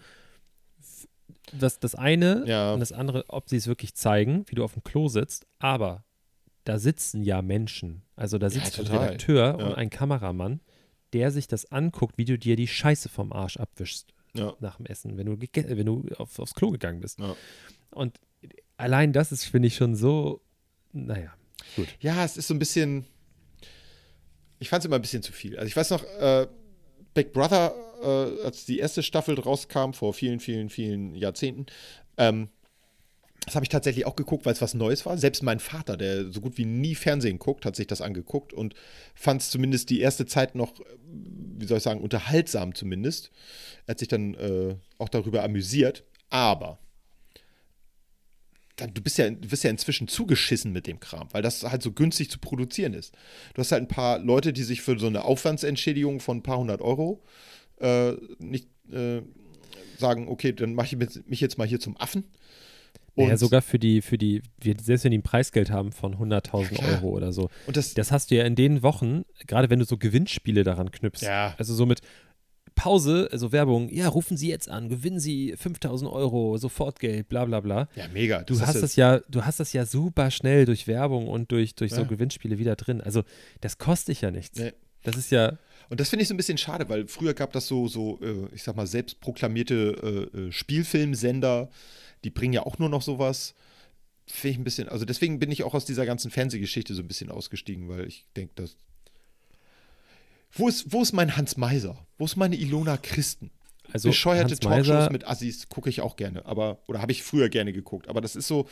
das, das eine Ja. und das andere, ob sie es wirklich zeigen, wie du auf dem Klo sitzt, aber da sitzen ja Menschen. Also da sitzt ein total. Redakteur Ja. und ein Kameramann, der sich das anguckt, wie du dir die Scheiße vom Arsch abwischst Ja. nach dem Essen, wenn du, wenn du auf, aufs Klo gegangen bist. Ja. Und allein das ist, finde ich, schon so, naja, gut. Ja, es ist so ein bisschen. Ich fand es immer ein bisschen zu viel. Also ich weiß noch, äh, Big Brother, äh, als die erste Staffel rauskam, vor vielen, vielen, vielen Jahrzehnten, ähm, das habe ich tatsächlich auch geguckt, weil es was Neues war. Selbst mein Vater, der so gut wie nie Fernsehen guckt, hat sich das angeguckt und fand es zumindest die erste Zeit noch, äh, wie soll ich sagen, unterhaltsam zumindest. Er hat sich dann äh, auch darüber amüsiert. Aber dann, du bist ja, du wirst ja inzwischen zugeschissen mit dem Kram, weil das halt so günstig zu produzieren ist. Du hast halt ein paar Leute, die sich für so eine Aufwandsentschädigung von ein paar hundert Euro äh, nicht äh, sagen, okay, dann mache ich mit- mich jetzt mal hier zum Affen. Und, ja, sogar für die, für die, selbst wenn die ein Preisgeld haben von 100.000 Ja. Euro oder so, und das, das hast du ja in den Wochen, gerade wenn du so Gewinnspiele daran knüpfst. Ja. Also so mit Pause, also Werbung, ja, rufen Sie jetzt an, gewinnen Sie 5000 Euro, Sofortgeld, bla bla bla. ja, mega. Du hast das ja, du hast das ja super schnell durch Werbung und durch, durch so Ja. Gewinnspiele wieder drin. Also das kostet dich ja nichts. Nee. Das ist ja, Und das finde ich so ein bisschen schade, weil früher gab das so, so äh, ich sag mal, selbstproklamierte äh, äh, Spielfilmsender, die bringen ja auch nur noch sowas. Finde ich ein bisschen, also deswegen bin ich auch aus dieser ganzen Fernsehgeschichte so ein bisschen ausgestiegen, weil ich denke, dass. Wo ist, wo ist mein Hans Meiser? Wo ist meine Ilona Christen? also Bescheuerte Hans Talkshows Meiser, mit Assis gucke ich auch gerne, aber, oder habe ich früher gerne geguckt, aber das ist so,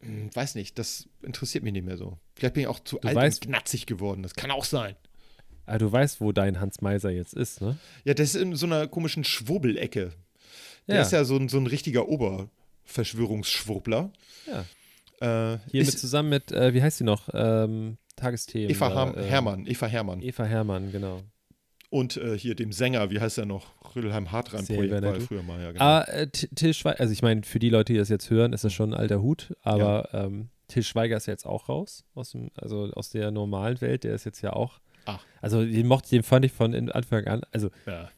hm, weiß nicht, das interessiert mich nicht mehr so. Vielleicht bin ich auch zu alt weißt- und knatzig geworden, das kann auch sein. ah, du weißt, wo dein Hans Meiser jetzt ist, ne? Ja, das ist in so einer komischen Schwurbelecke. Der Ja. ist ja so ein, so ein richtiger Oberverschwörungsschwurbler. Ja. Äh, Hier mit zusammen mit, äh, wie heißt sie noch? Ähm, Tagesthemen. Eva Ham äh, Hermann, Eva Hermann. Eva Hermann, genau. Und äh, hier dem Sänger, wie heißt er noch? Rödelheim Hartrein Projekt war er früher mal, ja, genau. Ah, äh, Till Schweiger, also ich meine, für die Leute, die das jetzt hören, ist das schon ein alter Hut, aber ähm, Till Schweiger ist jetzt auch raus, aus dem, also aus der normalen Welt, der ist jetzt ja auch. Ach. Also den mochte, den fand ich von Anfang an, also ja.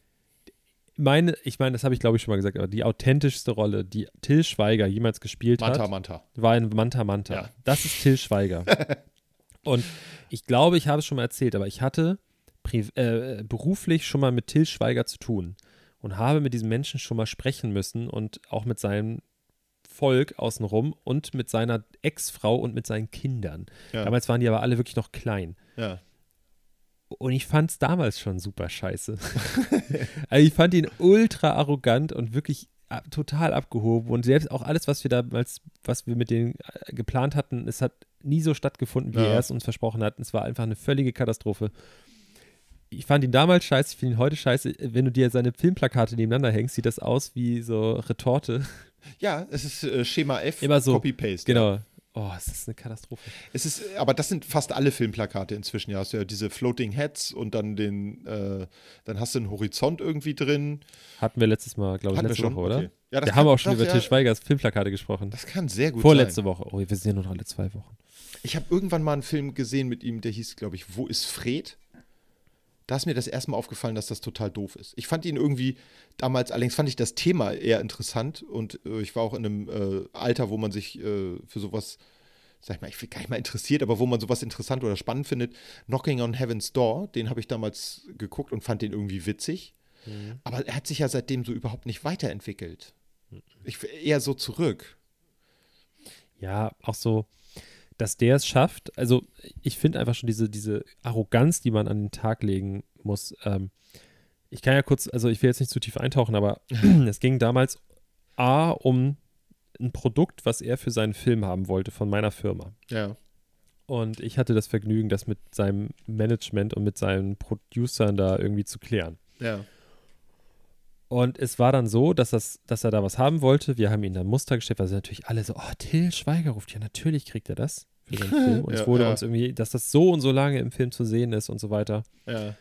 meine, ich meine, das habe ich glaube ich schon mal gesagt, aber die authentischste Rolle, die Till Schweiger jemals gespielt Manta, hat, Manta. war in Manta Manta. Ja. Das ist Till Schweiger. Und ich glaube, ich habe es schon mal erzählt, aber ich hatte äh, beruflich schon mal mit Till Schweiger zu tun und habe mit diesem Menschen schon mal sprechen müssen und auch mit seinem Volk außenrum und mit seiner Ex-Frau und mit seinen Kindern. Ja. Damals waren die aber alle wirklich noch klein. ja. Und ich fand es damals schon super scheiße. also ich fand ihn ultra arrogant und wirklich total abgehoben. Und selbst auch alles, was wir damals, was wir mit denen äh, geplant hatten, es hat nie so stattgefunden, wie Ja. er es uns versprochen hat. Es war einfach eine völlige Katastrophe. Ich fand ihn damals scheiße, ich finde ihn heute scheiße. Wenn du dir seine Filmplakate nebeneinander hängst, sieht das aus wie so Retorte. ja, es ist äh, Schema F, Immer so. Copy-Paste. Ja. Oh, es ist eine Katastrophe. Es ist, aber das sind fast alle Filmplakate inzwischen. Ja, hast du ja diese Floating Heads und dann den, äh, dann hast du einen Horizont irgendwie drin. Hatten wir letztes Mal, glaube ich, letzte? Woche, oder? Okay. Ja, das wir kann- haben auch schon über ja, Till Schweigers Filmplakate gesprochen. Das kann sehr gut Vorletzte sein. Woche. Oh, wir sind ja nur noch alle zwei Wochen. Ich habe irgendwann mal einen Film gesehen mit ihm, der hieß, glaube ich, Wo ist Fred? Da ist mir das erste Mal aufgefallen, dass das total doof ist. Ich fand ihn irgendwie damals, allerdings fand ich das Thema eher interessant und äh, ich war auch in einem äh, Alter, wo man sich äh, für sowas, sag ich mal, ich will gar nicht mal interessiert, aber wo man sowas interessant oder spannend findet. Knocking on Heaven's Door, den habe ich damals geguckt und fand den irgendwie witzig. Aber er hat sich ja seitdem so überhaupt nicht weiterentwickelt. Ich eher so zurück. Ja, auch so, dass der es schafft. Also, ich finde einfach schon diese, diese Arroganz, die man an den Tag legen muss. Ähm, ich kann ja kurz, also ich will jetzt nicht zu tief eintauchen, aber es ging damals A um ein Produkt, was er für seinen Film haben wollte von meiner Firma. Ja. Und ich hatte das Vergnügen, das mit seinem Management und mit seinen Producern da irgendwie zu klären. Ja. Und es war dann so, dass, das, dass er da was haben wollte. Wir haben ihn dann Muster gestellt, weil sie natürlich alle so, oh, Till Schweiger ruft, ja, natürlich kriegt er das für seinen Film. Und Ja, es wurde ja. uns irgendwie, dass das so und so lange im Film zu sehen ist und so weiter. Ja.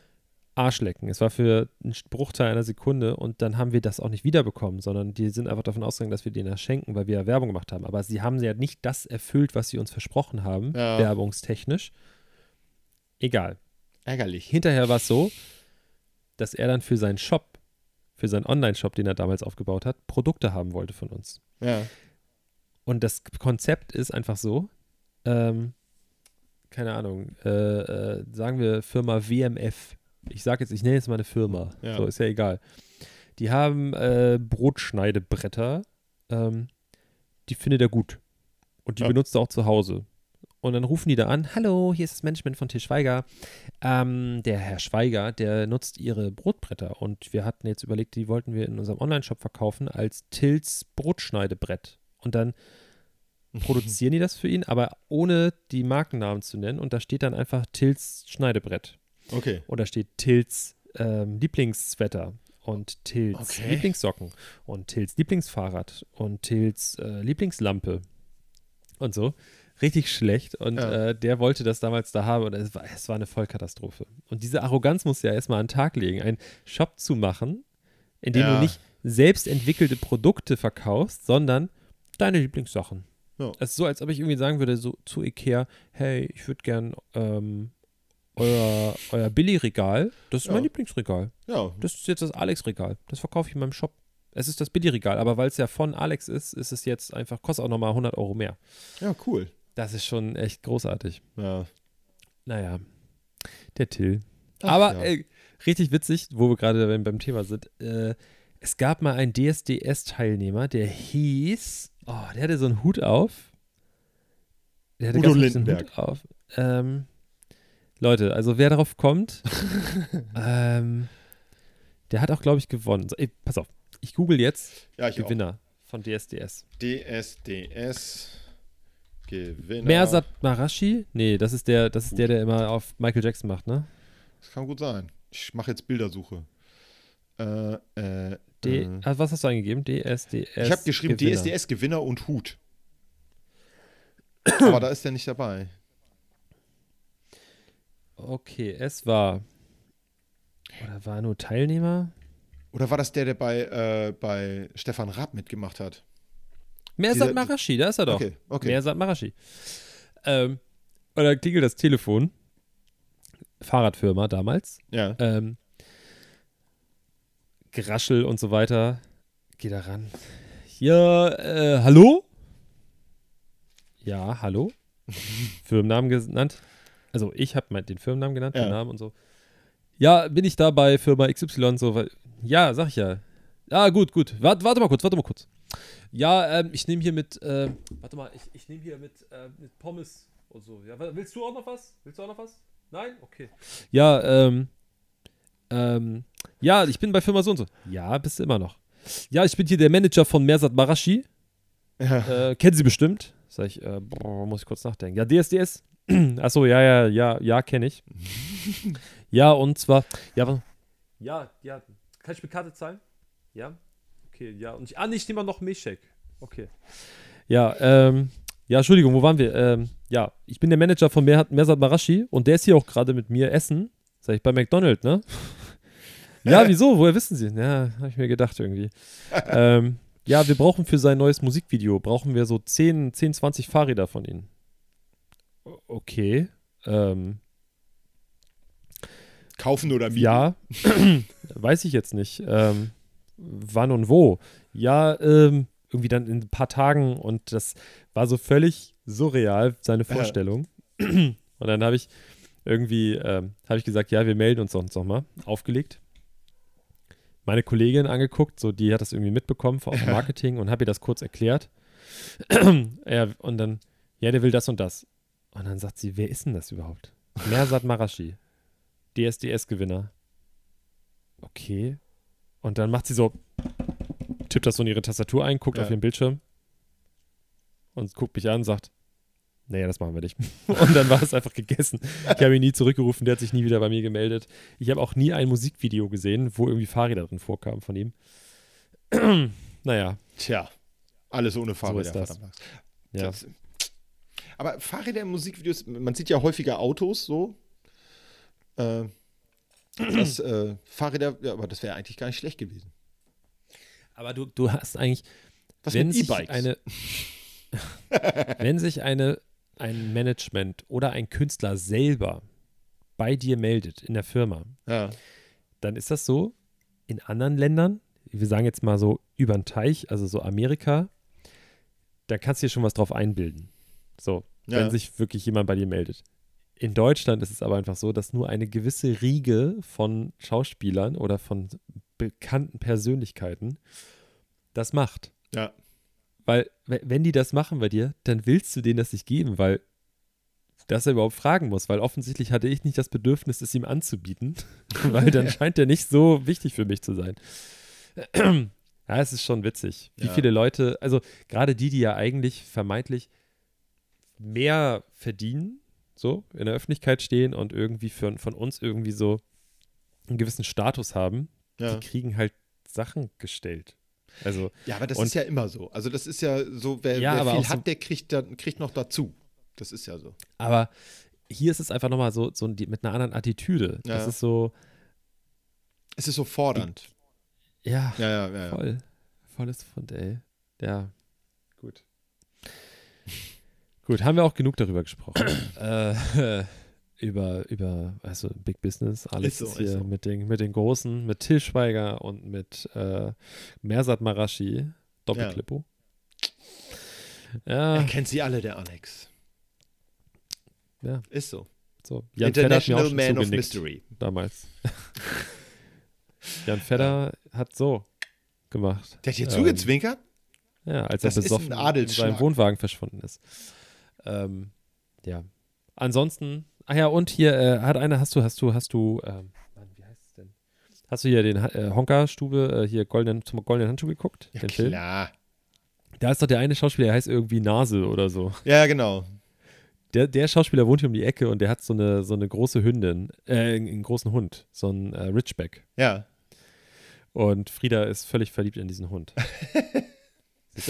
Arschlecken. Es war für einen Bruchteil einer Sekunde und dann haben wir das auch nicht wiederbekommen, sondern die sind einfach davon ausgegangen, dass wir denen das schenken, weil wir ja Werbung gemacht haben. Aber sie haben ja nicht das erfüllt, was sie uns versprochen haben, Ja. werbungstechnisch. Egal. Ärgerlich. Hinterher war es so, dass er dann für seinen Shop für seinen Online-Shop, den er damals aufgebaut hat, Produkte haben wollte von uns. Ja. Und das Konzept ist einfach so, ähm, keine Ahnung, äh, äh, sagen wir Firma WMF. Ich sage jetzt, ich nenne jetzt mal eine Firma. Ja. So, ist ja egal. Die haben äh, Brotschneidebretter, ähm, die findet er gut. Und die Ja. benutzt er auch zu Hause. Und dann rufen die da an, hallo, hier ist das Management von Til Schweiger. Ähm, der Herr Schweiger, der nutzt ihre Brotbretter. Und wir hatten jetzt überlegt, die wollten wir in unserem Online-Shop verkaufen als Tils Brotschneidebrett. Und dann produzieren die das für ihn, aber ohne die Markennamen zu nennen. Und da steht dann einfach Tils Schneidebrett. Okay. Und da steht Tils ähm, Lieblingssweater und Tils Okay. Lieblingssocken und Tils Lieblingsfahrrad und Tils äh, Lieblingslampe und so. Richtig schlecht. Und Ja. äh, der wollte das damals da haben und es war, es war eine Vollkatastrophe. Und diese Arroganz musst du ja erstmal an den Tag legen, einen Shop zu machen, in dem Ja. du nicht selbst entwickelte Produkte verkaufst, sondern deine Lieblingssachen. Ja. Es ist so, als ob ich irgendwie sagen würde, so zu Ikea, hey, ich würde gern ähm, euer, euer Billy-Regal, das ist Ja. mein Lieblingsregal. Ja. Das ist jetzt das Alex-Regal. Das verkaufe ich in meinem Shop. Es ist das Billy-Regal, aber weil es ja von Alex ist, ist es jetzt einfach, kostet auch nochmal 100 Euro mehr. Ja, cool. Das ist schon echt großartig. Ja. Naja, der Till. Ach, aber ja. äh, richtig witzig, wo wir gerade beim, beim Thema sind. Äh, es gab mal einen DSDS-Teilnehmer, der hieß, oh, der hatte so einen Hut auf. Der hatte Udo ganz so einen Lindenberg. Hut auf. Ähm, Leute, also wer darauf kommt, ähm, der hat auch, glaube ich, gewonnen. So, ey, pass auf, ich google jetzt Ja, ich Gewinner von DSDS. auch. DSDS Gewinner. Mersat Marashi? Nee, das ist der, das ist der, der immer auf Michael Jackson macht, ne? Das kann gut sein. Ich mache jetzt Bildersuche. Äh, äh, D äh. ah, was hast du eingegeben? DSDS. Ich habe geschrieben Gewinner. DSDS Gewinner und Hut. Aber da ist der nicht dabei. Okay, es war. Oder war nur Teilnehmer? Oder war das der, der bei, äh, bei Stefan Raab mitgemacht hat? Mersat Marashi, da ist er doch. Okay, okay. Mersat Marashi. Ähm, und dann klingelt das Telefon. Fahrradfirma damals. Ja. Ähm, Geraschel und so weiter. Geh da ran. Ja, äh, hallo? Ja, hallo? Firmennamen genannt. Also ich habe den Firmennamen genannt, Ja. den Namen und so. Ja, bin ich da bei Firma XY so? Weil, ja, sag ich ja. Ja, gut, gut. Warte, warte mal kurz, warte mal kurz. Ja, ähm, ich nehme hier mit, äh, warte mal, ich, ich nehme hier mit, äh, mit Pommes und so. Ja, willst du auch noch was? Willst du auch noch was? Nein? Okay. Ja, ähm, ähm, ja, ich bin bei Firma so und so. Ja, bist du immer noch. Ja, ich bin hier der Manager von Mersat Marashi. ja. Äh, kennen Sie bestimmt? Sag ich, äh, boah, muss ich kurz nachdenken. Ja, DSDS. Achso, ja, ja, ja, ja, kenne ich. ja, und zwar, ja, ja, ja, kann ich mit Karte zahlen? Ja? Okay, ja, und ich, ah, nee, ich nehme noch Milchshake. Okay. Ja, ähm, ja, Entschuldigung, wo waren wir? Ähm, ja, ich bin der Manager von Mer Mersat Marashi und der ist hier auch gerade mit mir essen. Sag ich, bei McDonald's, ne? ja, wieso? Woher wissen Sie? Ja, habe ich mir gedacht irgendwie. ähm, ja, wir brauchen für sein neues Musikvideo, brauchen wir so 10, 10 20 Fahrräder von Ihnen. Okay. Ähm, Kaufen oder mieten? ja, weiß ich jetzt nicht. Ähm, wann und wo? Ja, ähm, irgendwie dann in ein paar Tagen und das war so völlig surreal, seine Ja. Vorstellung. und dann habe ich irgendwie, ähm, habe ich gesagt, ja, wir melden uns sonst nochmal. Aufgelegt. Meine Kollegin angeguckt, so die hat das irgendwie mitbekommen aus dem Marketing und habe ihr das kurz erklärt. ja, und dann, ja, der will das und das. Und dann sagt sie, wer ist denn das überhaupt? Mersat Marashi. DSDS-Gewinner. Okay. Und dann macht sie so, tippt das so in ihre Tastatur ein, guckt Ja. auf ihren Bildschirm und guckt mich an und sagt, naja, das machen wir nicht. und dann war es einfach gegessen. Ich habe ihn nie zurückgerufen, der hat sich nie wieder bei mir gemeldet. Ich habe auch nie ein Musikvideo gesehen, wo irgendwie Fahrräder drin vorkamen von ihm. naja, Tja, alles ohne Fahrräder. ist das. ja. Das- Aber Fahrräder in Musikvideos, man sieht ja häufiger Autos so. Äh, das äh, Fahrräder, ja, aber das wäre eigentlich gar nicht schlecht gewesen. Aber du, du hast eigentlich, Was wenn mit sich E-Bikes? eine, wenn sich eine, ein Management oder ein Künstler selber bei dir meldet in der Firma, Ja. dann ist das so. In anderen Ländern wir sagen jetzt mal so über den Teich, also so Amerika, da kannst du dir schon was drauf einbilden. So, Ja. wenn sich wirklich jemand bei dir meldet. In Deutschland ist es aber einfach so, dass nur eine gewisse Riege von Schauspielern oder von bekannten Persönlichkeiten das macht. Ja. Weil, we- wenn die das machen bei dir, dann willst du denen das nicht geben, weil dass er überhaupt fragen muss, weil offensichtlich hatte ich nicht das Bedürfnis, es ihm anzubieten, weil dann scheint er nicht so wichtig für mich zu sein. Ja, es ist schon witzig, wie Ja. viele Leute, also gerade die, die ja eigentlich vermeintlich mehr verdienen, so in der Öffentlichkeit stehen und irgendwie für, von uns irgendwie so einen gewissen Status haben, Ja. die kriegen halt Sachen gestellt. Also, ja, aber das Und- ist ja immer so. Also das ist ja so, wer, Ja, wer viel auch so- hat, der kriegt, dann, kriegt noch dazu. Das ist ja so. aber hier ist es einfach nochmal so, so mit einer anderen Attitüde. Das Ja. ist so, Es ist so fordernd. ja, Ja, ja, ja. voll. Volles Fund, ey. Ja. Gut, haben wir auch genug darüber gesprochen. äh, über, über, also Big Business, alles so, hier so. mit, den, mit den Großen, mit Till Schweiger und mit äh, Mersat Marashi, Doppelklippo. Ja, Er kennt sie alle, der Alex. ja, Ist so. so. Jan International Man of Mystery. damals. Jan Fedder hat so gemacht. Der hat hier Ähm, zugezwinkert? Ja, als Das er besoffen in seinem Wohnwagen verschwunden ist. Ähm, ja. Ansonsten, ach ja, und hier äh, hat einer, hast du, hast du, hast du, ähm, Mann, wie heißt es denn? Hast du hier den äh, Honka-Stube, äh, hier goldenen, zum goldenen Handschuh geguckt? Ja, den Film? klar. Da ist doch der eine Schauspieler, der heißt irgendwie Nase oder so. Ja, genau. Der, der Schauspieler wohnt hier um die Ecke und der hat so eine, so eine große Hündin, äh, einen großen Hund, so einen äh, Ridgeback. Ja. Und Frieda ist völlig verliebt in diesen Hund.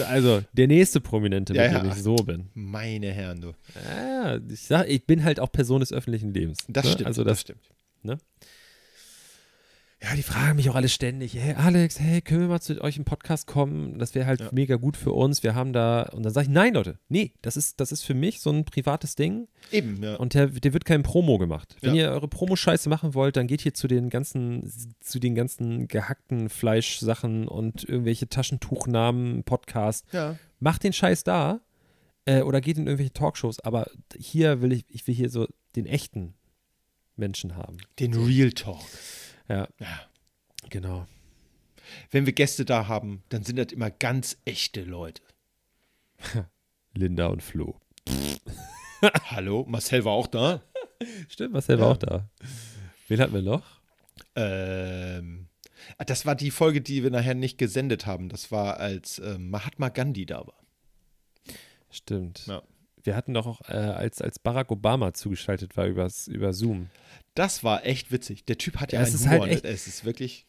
Also, der nächste Prominente, Ja, mit ja. dem ich so bin. Meine Herren, du. Ah, ich sag, ich bin halt auch Person des öffentlichen Lebens. Das ne? stimmt. Also das das, stimmt. Ja, die fragen mich auch alle ständig, hey Alex, hey, können wir mal zu euch im Podcast kommen? Das wäre halt Ja. mega gut für uns. Wir haben da, und dann sage ich, nein, Leute, nee, das ist, das ist für mich so ein privates Ding Eben, ja. und der, der wird kein Promo gemacht. Wenn Ja. ihr eure Promo-Scheiße machen wollt, dann geht hier zu den ganzen, zu den ganzen gehackten Fleischsachen und irgendwelche Taschentuchnamen, Podcast. ja. macht den Scheiß da äh, oder geht in irgendwelche Talkshows, aber hier will ich, ich will hier so den echten Menschen haben. Den Real Talk. Ja, Ja. genau. Wenn wir Gäste da haben, dann sind das immer ganz echte Leute. Linda und Flo. Hallo, Marcel war auch da. Stimmt, Marcel war Ja. auch da. Wen hatten wir noch? Ähm, ah, das war die Folge, die wir nachher nicht gesendet haben. Das war, als ähm, Mahatma Gandhi da war. Stimmt. Ja. Wir hatten doch auch, äh, als, als Barack Obama zugeschaltet war übers, über Zoom. Das war echt witzig. Der Typ hat ja, Ja, es einen ist halt Humor. echt- ne? Es ist wirklich.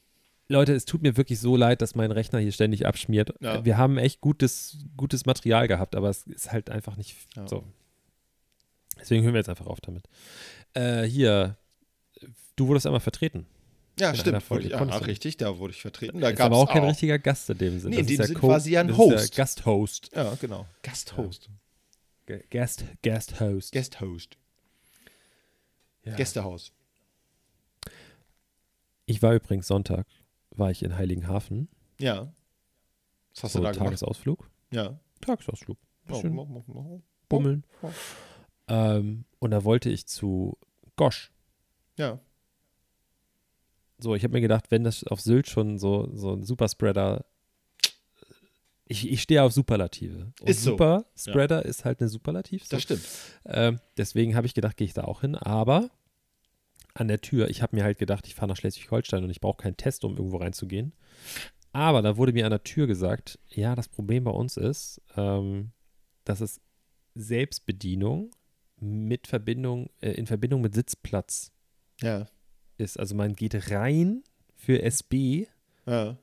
Leute, es tut mir wirklich so leid, dass mein Rechner hier ständig abschmiert. Ja. Wir haben echt gutes, gutes Material gehabt, aber es ist halt einfach nicht Ja. so. Deswegen hören wir jetzt einfach auf damit. Äh, hier, du wurdest einmal vertreten. Ja, stimmt. Folge ja, du. richtig, da wurde ich vertreten. Da gab aber es auch kein richtiger Gast in dem Sinne. Nee, in dem ist ja Sinn Co- war sie ein ist Host. Ja Gasthost. Ja, genau. Gasthost. G- Guest, Guest-Host. Guesthost. Ja. Gästehaus. Ich war übrigens Sonntag, war ich in Heiligenhafen. Ja. Was hast So du da gemacht? Tagesausflug. Ja. Tagesausflug. Oh, Bisschen oh, oh, oh. bummeln. oh. Ähm, und da wollte ich zu Gosch. Ja. So, ich habe mir gedacht, wenn das auf Sylt schon so, so ein Superspreader. Ich, ich stehe auf Superlative. Und Ist so. Superspreader ist halt eine Superlativ. Das stimmt. Ähm, deswegen habe ich gedacht, gehe ich da auch hin. Aber an der Tür, ich habe mir halt gedacht, ich fahre nach Schleswig-Holstein und ich brauche keinen Test, um irgendwo reinzugehen. Aber da wurde mir an der Tür gesagt, ja, das Problem bei uns ist, ähm, dass es Selbstbedienung mit Verbindung, äh, in Verbindung mit Sitzplatz Ja. ist. Also man geht rein für SB Ja.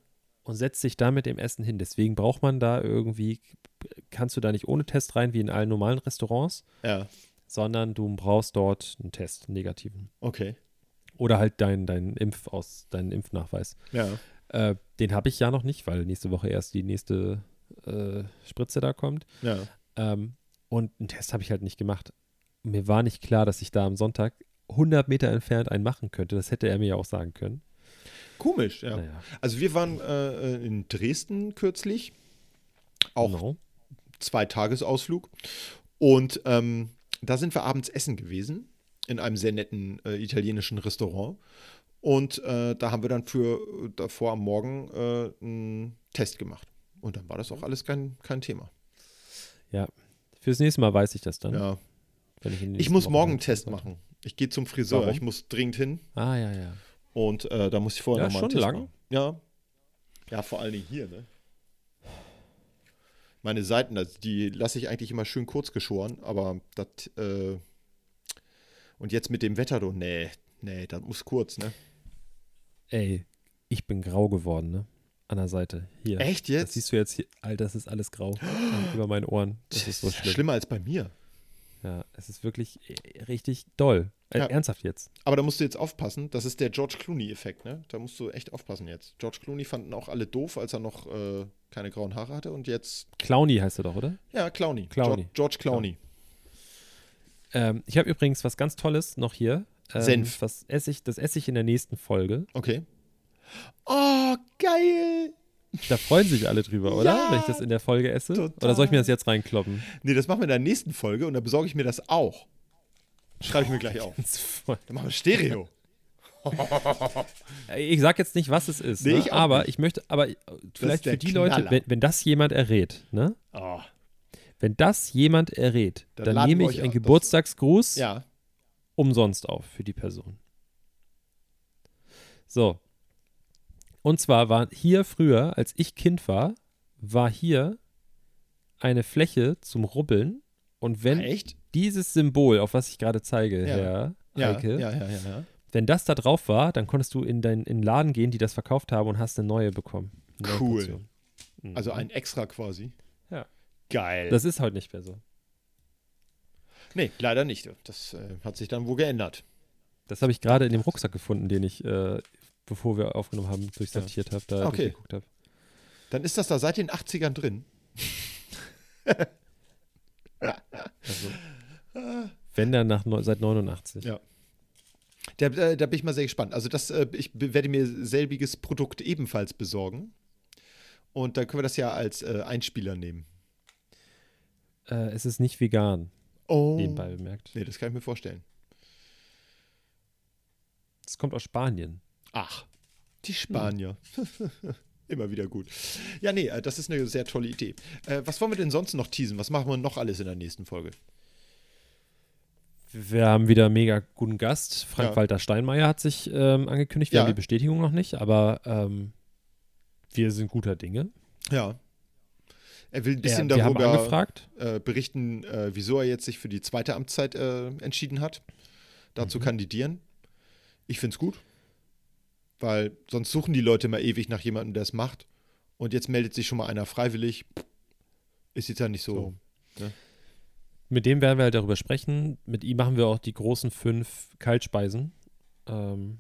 Und setzt sich da mit dem Essen hin. Deswegen braucht man da irgendwie, kannst du da nicht ohne Test rein, wie in allen normalen Restaurants, Ja. sondern du brauchst dort einen Test, einen negativen. Okay. Oder halt deinen dein Impf aus, deinen Impfnachweis. Ja. Äh, den habe ich ja noch nicht, weil nächste Woche erst die nächste äh, Spritze da kommt. Ja. Ähm, und einen Test habe ich halt nicht gemacht. Mir war nicht klar, dass ich da am Sonntag 100 Meter entfernt einen machen könnte. Das hätte er mir ja auch sagen können. Komisch, ja. Naja. Also wir waren äh, in Dresden kürzlich, auch No. zwei Tagesausflug. Und ähm, da sind wir abends essen gewesen in einem sehr netten äh, italienischen Restaurant. Und äh, da haben wir dann für davor am Morgen äh, einen Test gemacht. Und dann war das auch alles kein, kein Thema. Ja. Fürs nächste Mal weiß ich das dann. Ja. Ich Ich muss Wochen morgen einen Test machen. Ich gehe zum Friseur. Warum? Ich muss dringend hin. Ah, ja, ja. Und äh, da muss ich vorher Ja, nochmal schon lang? machen. Ja. Ja, vor allen Dingen hier, ne? Meine Seiten, also die lasse ich eigentlich immer schön kurz geschoren, aber das, äh, und jetzt mit dem Wetter, du, nee, nee, das muss kurz, ne? Ey, ich bin grau geworden, ne? An der Seite. Hier. Echt Das jetzt? siehst du jetzt hier. Alter, das ist alles grau. Über meinen Ohren. Das ist so schlimm. Schlimmer als bei mir. Ja, es ist wirklich äh, richtig doll. Äh, Ja. Ernsthaft jetzt. Aber da musst du jetzt aufpassen, das ist der George Clooney-Effekt, ne? Da musst du echt aufpassen jetzt. George Clooney fanden auch alle doof, als er noch äh, keine grauen Haare hatte und jetzt, Clowny heißt er doch, oder? ja, Clowney. Clowney. George, George Clowney. Ähm, ich habe übrigens was ganz Tolles noch hier. Ähm, Senf. Was esse ich, das esse ich in der nächsten Folge. Okay. Oh, geil! Da freuen sich alle drüber, oder? Ja, Wenn ich das in der Folge esse. total. Oder soll ich mir das jetzt reinkloppen? Nee, das machen wir in der nächsten Folge und dann besorge ich mir das auch. Schreibe ich mir gleich auf. Dann machen wir Stereo. Ich sag jetzt nicht, was es ist, Nee, ne? ich auch aber nicht. ich möchte, aber vielleicht für die Leute, Knaller. wenn, wenn das jemand errät, ne? Oh, Wenn das jemand errät, Dann dann, nehme ich einen Geburtstagsgruß ja. umsonst auf für die Person. So. Und zwar war hier früher, als ich Kind war, war hier eine Fläche zum Rubbeln. Und wenn Echt? dieses Symbol, auf was ich gerade zeige, Ja. Herr Heike, ja, ja, wenn das da drauf war, dann konntest du in den in den Laden gehen, die das verkauft haben und hast eine neue bekommen. Eine neue Cool. Mhm. Also ein Extra quasi. Ja. Geil. Das ist heute nicht mehr so. nee, leider nicht. Das äh, hat sich dann wohl geändert. Das habe ich gerade in dem Rucksack gefunden, den ich, äh, bevor wir aufgenommen haben, durchsortiert habe, da Okay. durchgeguckt habe. Dann ist das da seit den 80ern drin. Also, wenn dann nach seit 89. Ja. Da, äh, da bin ich mal sehr gespannt. Also das, äh, ich werde mir selbiges Produkt ebenfalls besorgen. Und dann können wir das ja als äh, Einspieler nehmen. Äh, es ist nicht vegan, Oh. nebenbei bemerkt. Nee, das kann ich mir vorstellen. Es kommt aus Spanien. Ach, die Spanier. Immer wieder gut. Ja, nee, äh, das ist eine sehr tolle Idee. Äh, was wollen wir denn sonst noch teasen? Was machen wir noch alles in der nächsten Folge? Wir haben wieder einen mega guten Gast. Frank-Walter Steinmeier hat sich ähm, angekündigt. Wir Ja. haben die Bestätigung noch nicht, aber ähm, wir sind guter Dinge. Ja. Er will ein bisschen haben darüber angefragt. äh, berichten, äh, wieso er jetzt sich für die zweite Amtszeit äh, entschieden hat, da zu Mhm. kandidieren. Ich finde es gut, weil sonst suchen die Leute mal ewig nach jemandem, der es macht. Und jetzt meldet sich schon mal einer freiwillig. Ist jetzt ja nicht so. Mit dem werden wir halt darüber sprechen. Mit ihm machen wir auch die großen fünf Kaltspeisen. Ähm,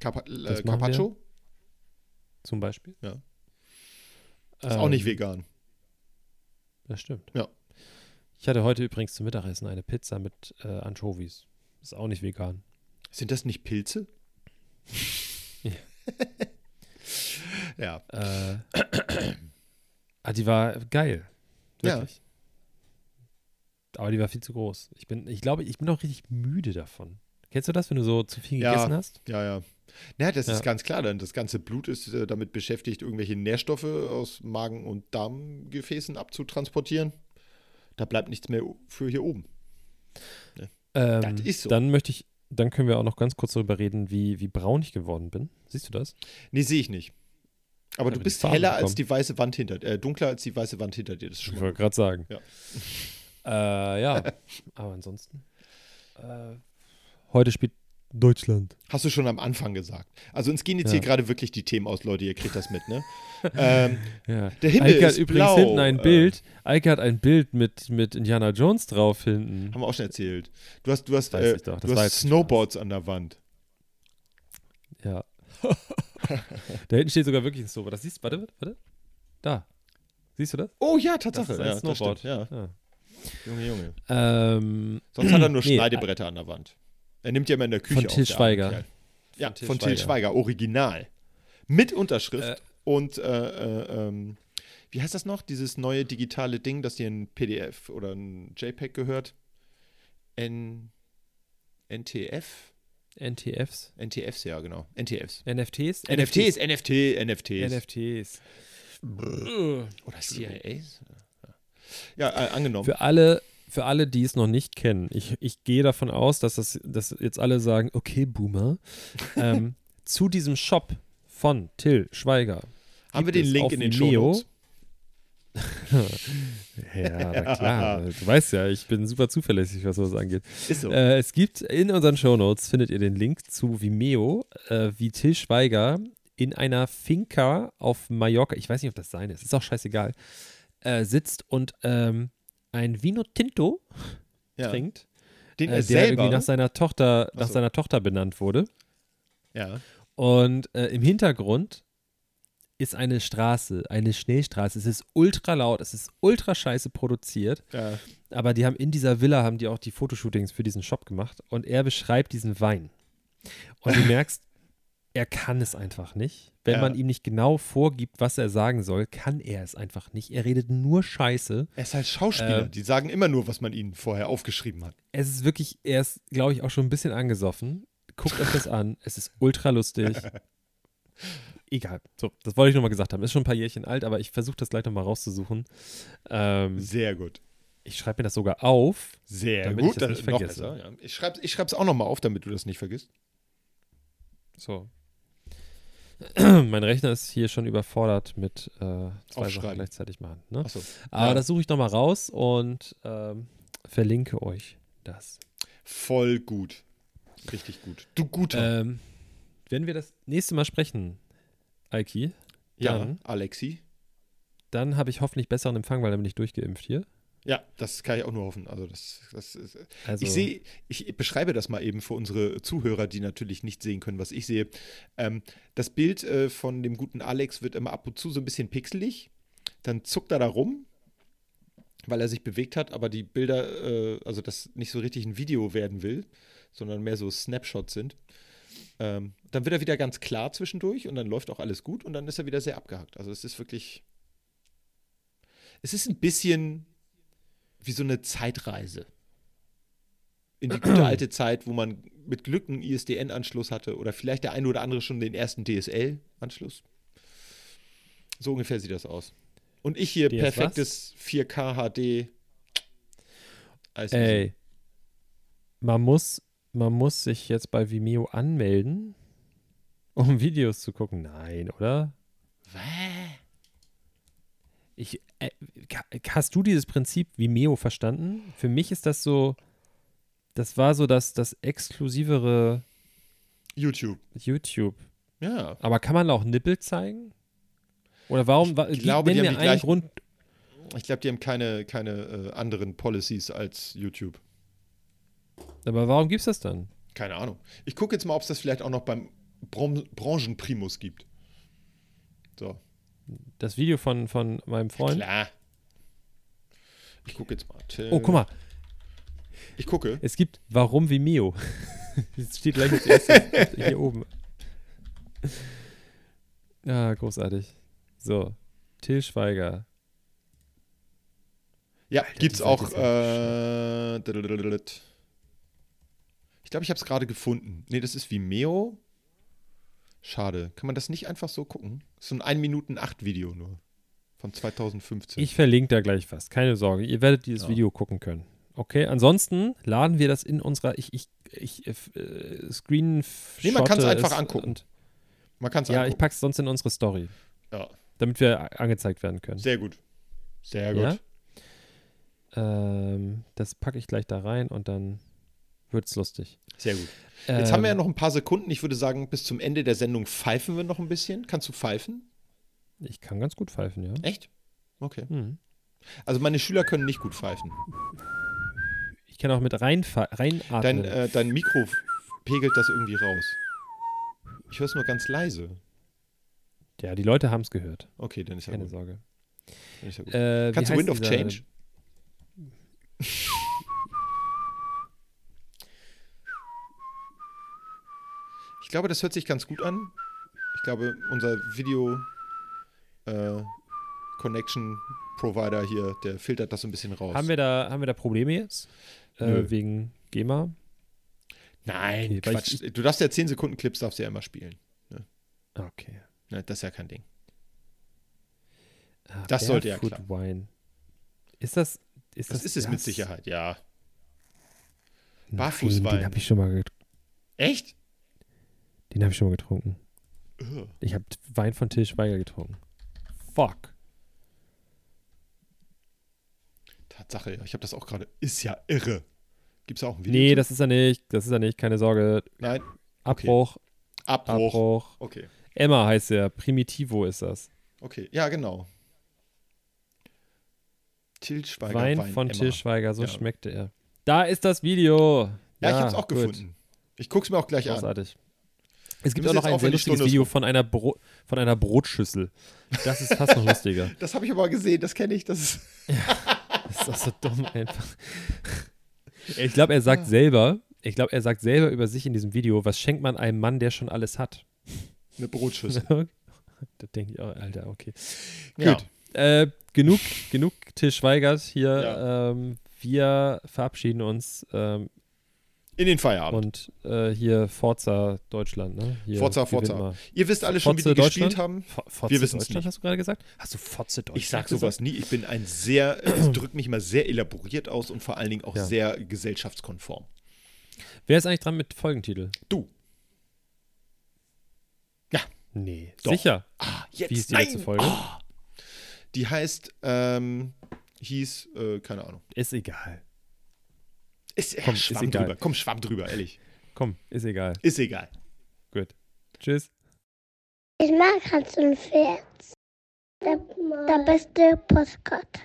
Carpa Das äh. Carpaccio zum Beispiel. Ja. ist auch nicht Ähm, vegan. Das stimmt. Ja. Ich hatte heute übrigens zum Mittagessen eine Pizza mit äh, Anchovies. Ist auch nicht vegan. Sind das nicht Pilze? Ja. ja. Äh, ah, die war geil. Ja. Wirklich. Aber die war viel zu groß. Ich bin, ich glaube, ich bin auch richtig müde davon. Kennst du das, wenn du so zu viel Ja. gegessen hast? Ja, ja. Naja, das Ja. ist ganz klar, denn das ganze Blut ist äh, damit beschäftigt, irgendwelche Nährstoffe aus Magen- und Darmgefäßen abzutransportieren. Da bleibt nichts mehr für hier oben. Ähm, Das ist so. Dann möchte ich, dann können wir auch noch ganz kurz darüber reden, wie, wie braun ich geworden bin. Siehst du das? Nee, sehe ich nicht. Aber Ja, du bist heller als die weiße Wand hinter äh, dunkler als die weiße Wand hinter dir. Das ist schon Ich wollte gerade sagen. Ja. Äh, ja. Aber ansonsten. Äh, heute spielt Deutschland. Hast du schon am Anfang gesagt. Also uns gehen jetzt Ja. hier gerade wirklich die Themen aus, Leute. Ihr kriegt das mit, ne? ähm, Ja. Der Himmel Eike hat ist übrigens blau, hinten ein äh. Bild. Eike hat ein Bild mit, mit Indiana Jones drauf hinten. haben wir auch schon erzählt. Du hast, du hast, Weiß äh, ich doch, das du war hast Snowboards an der Wand. Ja. da hinten steht sogar wirklich ein Snowboard. Das siehst du, warte, warte. Da. Siehst du das? Oh ja, Das Tatsache. ist ein ja, das Snowboard. stimmt, ja. Ja. Junge, Junge. Ähm, Sonst hat er nur Nee, Schneidebretter an der Wand. Er nimmt ja immer in der Küche Von auf, Til Schweiger. Ja, von Till Schweiger, original. Mit Unterschrift Äh. und äh, äh, ähm, wie heißt das noch? Dieses neue digitale Ding, das dir ein PDF oder ein JPEG gehört? N NTF? NTFs, NTFs, ja, genau. NTFs. NFTs, NFTs, NFT, NFTs. NFTs. Oder CIAs? Ja, äh, angenommen. Für alle, für alle, die es noch nicht kennen, ich, ich gehe davon aus, dass, das, dass jetzt alle sagen, okay, Boomer, ähm, zu diesem Shop von Till Schweiger. Haben wir den Link in den Vimeo. Shownotes? Ja, na klar. Du weißt ja, ich bin super zuverlässig, was sowas angeht. Ist so. Äh, es gibt in unseren Shownotes, findet ihr den Link zu Vimeo, äh, wie Till Schweiger in einer Finca auf Mallorca, ich weiß nicht, ob das seine ist, ist auch scheißegal, äh, sitzt und ähm, ein Vino Tinto ja. trinkt, Den äh, er der irgendwie nach seiner Tochter, nach so. seiner Tochter benannt wurde. ja. Und äh, im Hintergrund ist eine Straße, eine Schnellstraße. Es ist ultra laut, es ist ultra scheiße produziert. ja. Aber die haben in dieser Villa haben die auch die Fotoshootings für diesen Shop gemacht und er beschreibt diesen Wein. Und du merkst, er kann es einfach nicht. Wenn Ja. man ihm nicht genau vorgibt, was er sagen soll, kann er es einfach nicht. Er redet nur Scheiße. Er ist halt Schauspieler. Äh, die sagen immer nur, was man ihnen vorher aufgeschrieben hat. Es ist wirklich, er ist, glaube ich, auch schon ein bisschen angesoffen. Guckt euch das an. Es ist ultra lustig. Egal. So, das wollte ich nochmal gesagt haben. Ist schon ein paar Jährchen alt, aber ich versuche das gleich nochmal rauszusuchen. Ähm, Sehr gut. ich schreibe mir das sogar auf. Sehr Damit ich gut. das dann nicht noch vergesse. besser, ja. Ich schreibe es auch nochmal auf, damit du das nicht vergisst. So. mein Rechner ist hier schon überfordert mit äh, zwei Sachen gleichzeitig machen. Ne? Achso. Aber Ja. das suche ich nochmal raus und ähm, verlinke euch das. Voll gut. Richtig gut. Du guter. Ähm, wenn wir das nächste Mal sprechen, Aiki, ja, dann, Alexi. dann habe ich hoffentlich besseren Empfang, weil dann bin ich durchgeimpft hier. Ja, das kann ich auch nur hoffen. Also das, das ist, Also, ich sehe, ich beschreibe das mal eben für unsere Zuhörer, die natürlich nicht sehen können, was ich sehe. Ähm, das Bild äh, von dem guten Alex wird immer ab und zu so ein bisschen pixelig. Dann zuckt er da rum, weil er sich bewegt hat, aber die Bilder, äh, also das nicht so richtig ein Video werden will, sondern mehr so Snapshots sind. Ähm, dann wird er wieder ganz klar zwischendurch und dann läuft auch alles gut und dann ist er wieder sehr abgehackt. Also es ist wirklich. Es ist ein bisschen wie so eine Zeitreise. In die gute alte Zeit, wo man mit Glück einen ISDN-Anschluss hatte oder vielleicht der eine oder andere schon den ersten DSL-Anschluss. So ungefähr sieht das aus. Und ich hier DS was? perfektes 4K HD. Alles ey, man muss, man muss sich jetzt bei Vimeo anmelden, um Videos zu gucken. Nein, oder? Ka- hast du dieses Prinzip Vimeo verstanden? Für mich ist das so, das war so das, das exklusivere YouTube. YouTube. Ja. Aber kann man da auch Nippel zeigen? Oder warum? wa- Ich glaube, nenn die haben die gleichen- Grund. Ich glaube, die haben keine, keine äh, anderen Policies als YouTube. Aber warum gibt's das dann? Keine Ahnung. Ich gucke jetzt mal, ob es das vielleicht auch noch beim Bron Branchenprimus gibt. So. Das Video von, von meinem Freund? Klar. Ich gucke jetzt mal. Till. Oh, guck mal, Ich gucke. es gibt Warum Vimeo. Das steht gleich als erstes hier oben. Ja, großartig. So, Till Schweiger. Ja, Alter, gibt's auch. Äh, ich glaube, ich habe es gerade gefunden. Nee, das ist Vimeo. Schade. Kann man das nicht einfach so gucken? Das ist so ein 1 Minuten 8 Video nur. Von 2015. Ich verlinke da gleich was, keine Sorge. Ihr werdet dieses Ja. Video gucken können. Okay, ansonsten laden wir das in unserer, ich, ich, ich, äh, Screen Nee, man kann's einfach es angucken. Und, Man kann es ja, ich angucken. pack's sonst in unsere Story, Ja, damit wir angezeigt werden können. sehr gut. Sehr gut. Ja? Ähm, das packe ich gleich da rein und dann wird's lustig. Sehr gut. Jetzt haben wir ja Ähm, noch ein paar Sekunden. Ich würde sagen, bis zum Ende der Sendung pfeifen wir noch ein bisschen. Kannst du pfeifen? Ich kann ganz gut pfeifen, ja. Echt? Okay. Hm. Also meine Schüler können nicht gut pfeifen. Ich kann auch mit rein, reinatmen. Dein, äh, dein Mikro pegelt das irgendwie raus. Ich höre es nur ganz leise. ja, die Leute haben es gehört. Okay, dann ist ja Keine gut. Sorge. Ja gut. Äh, Kannst du Wind of Change? glaube, das hört sich ganz gut an. Ich glaube, unser Video äh, Connection Provider hier, der filtert das so ein bisschen raus. Haben wir da, haben wir da Probleme jetzt? Äh, wegen GEMA? Nein, Okay, Quatsch. du darfst ja 10 Sekunden Clips darfst du ja immer spielen. Okay. Ne, das ist ja kein Ding. Ah, Das sollte ja Barefoot Wine. Ist das. Ist Das, das, ist es mit Sicherheit, ja. Barfußwein. Den habe ich schon mal Echt? Den habe ich schon mal getrunken. Ich habe Wein von Till Schweiger getrunken. Fuck. Tatsache, ja. Ich habe das auch gerade. Ist ja irre. Gibt's da auch ein Video? Nee, zu? das ist er nicht. Das ist er nicht. Keine Sorge. Nein. Abbruch. Abbruch. Abbruch. Okay. Emma heißt er. Primitivo ist das. Okay. Ja, genau. Til Schweiger Wein, Wein von Emma. Till Schweiger. So Ja. schmeckte er. Da ist das Video. Ja, ich habe es auch gut. gefunden. Ich guck's mir auch gleich an. Großartig. Es gibt auch noch ein sehr lustiges Video von einer, Bro von einer Brotschüssel. Das ist fast noch lustiger. Das habe ich aber gesehen, das kenne ich. Das ist Das ist doch so dumm einfach. Ich glaube, er sagt selber, ich glaube, er sagt selber über sich in diesem Video, was schenkt man einem Mann, der schon alles hat? eine Brotschüssel. da denke ich auch, Alter, okay. Ja. Gut. Äh, genug, genug Till Schweigert hier. Ja. Ähm, wir verabschieden uns ähm, In den Feierabend. und äh, hier Forza Deutschland, ne? Hier, Forza, Forza. mal. Ihr wisst alle schon, wie Fotze die gespielt Deutschland? haben. Fo- Fotze Wir wissen's Deutschland nicht. hast du gerade gesagt? Hast du Fotze Deutschland Ich sag gesagt? sowas nie. Ich bin ein sehr, ich drücke mich mal sehr elaboriert aus und vor allen Dingen auch Ja. sehr gesellschaftskonform. Wer ist eigentlich dran mit Folgentitel? Du. Ja. Nee. Doch. Sicher. Ah, jetzt. Wie ist die Nein. letzte Folge? Ah. Die heißt, ähm, hieß, äh, keine Ahnung. Ist egal. Ist, Komm, ist schwamm egal. drüber. Komm, schwamm drüber, ehrlich. Komm, ist egal. Ist egal. Gut. Tschüss. Ich mag Hans und Pferd. Der, der beste Postkarte.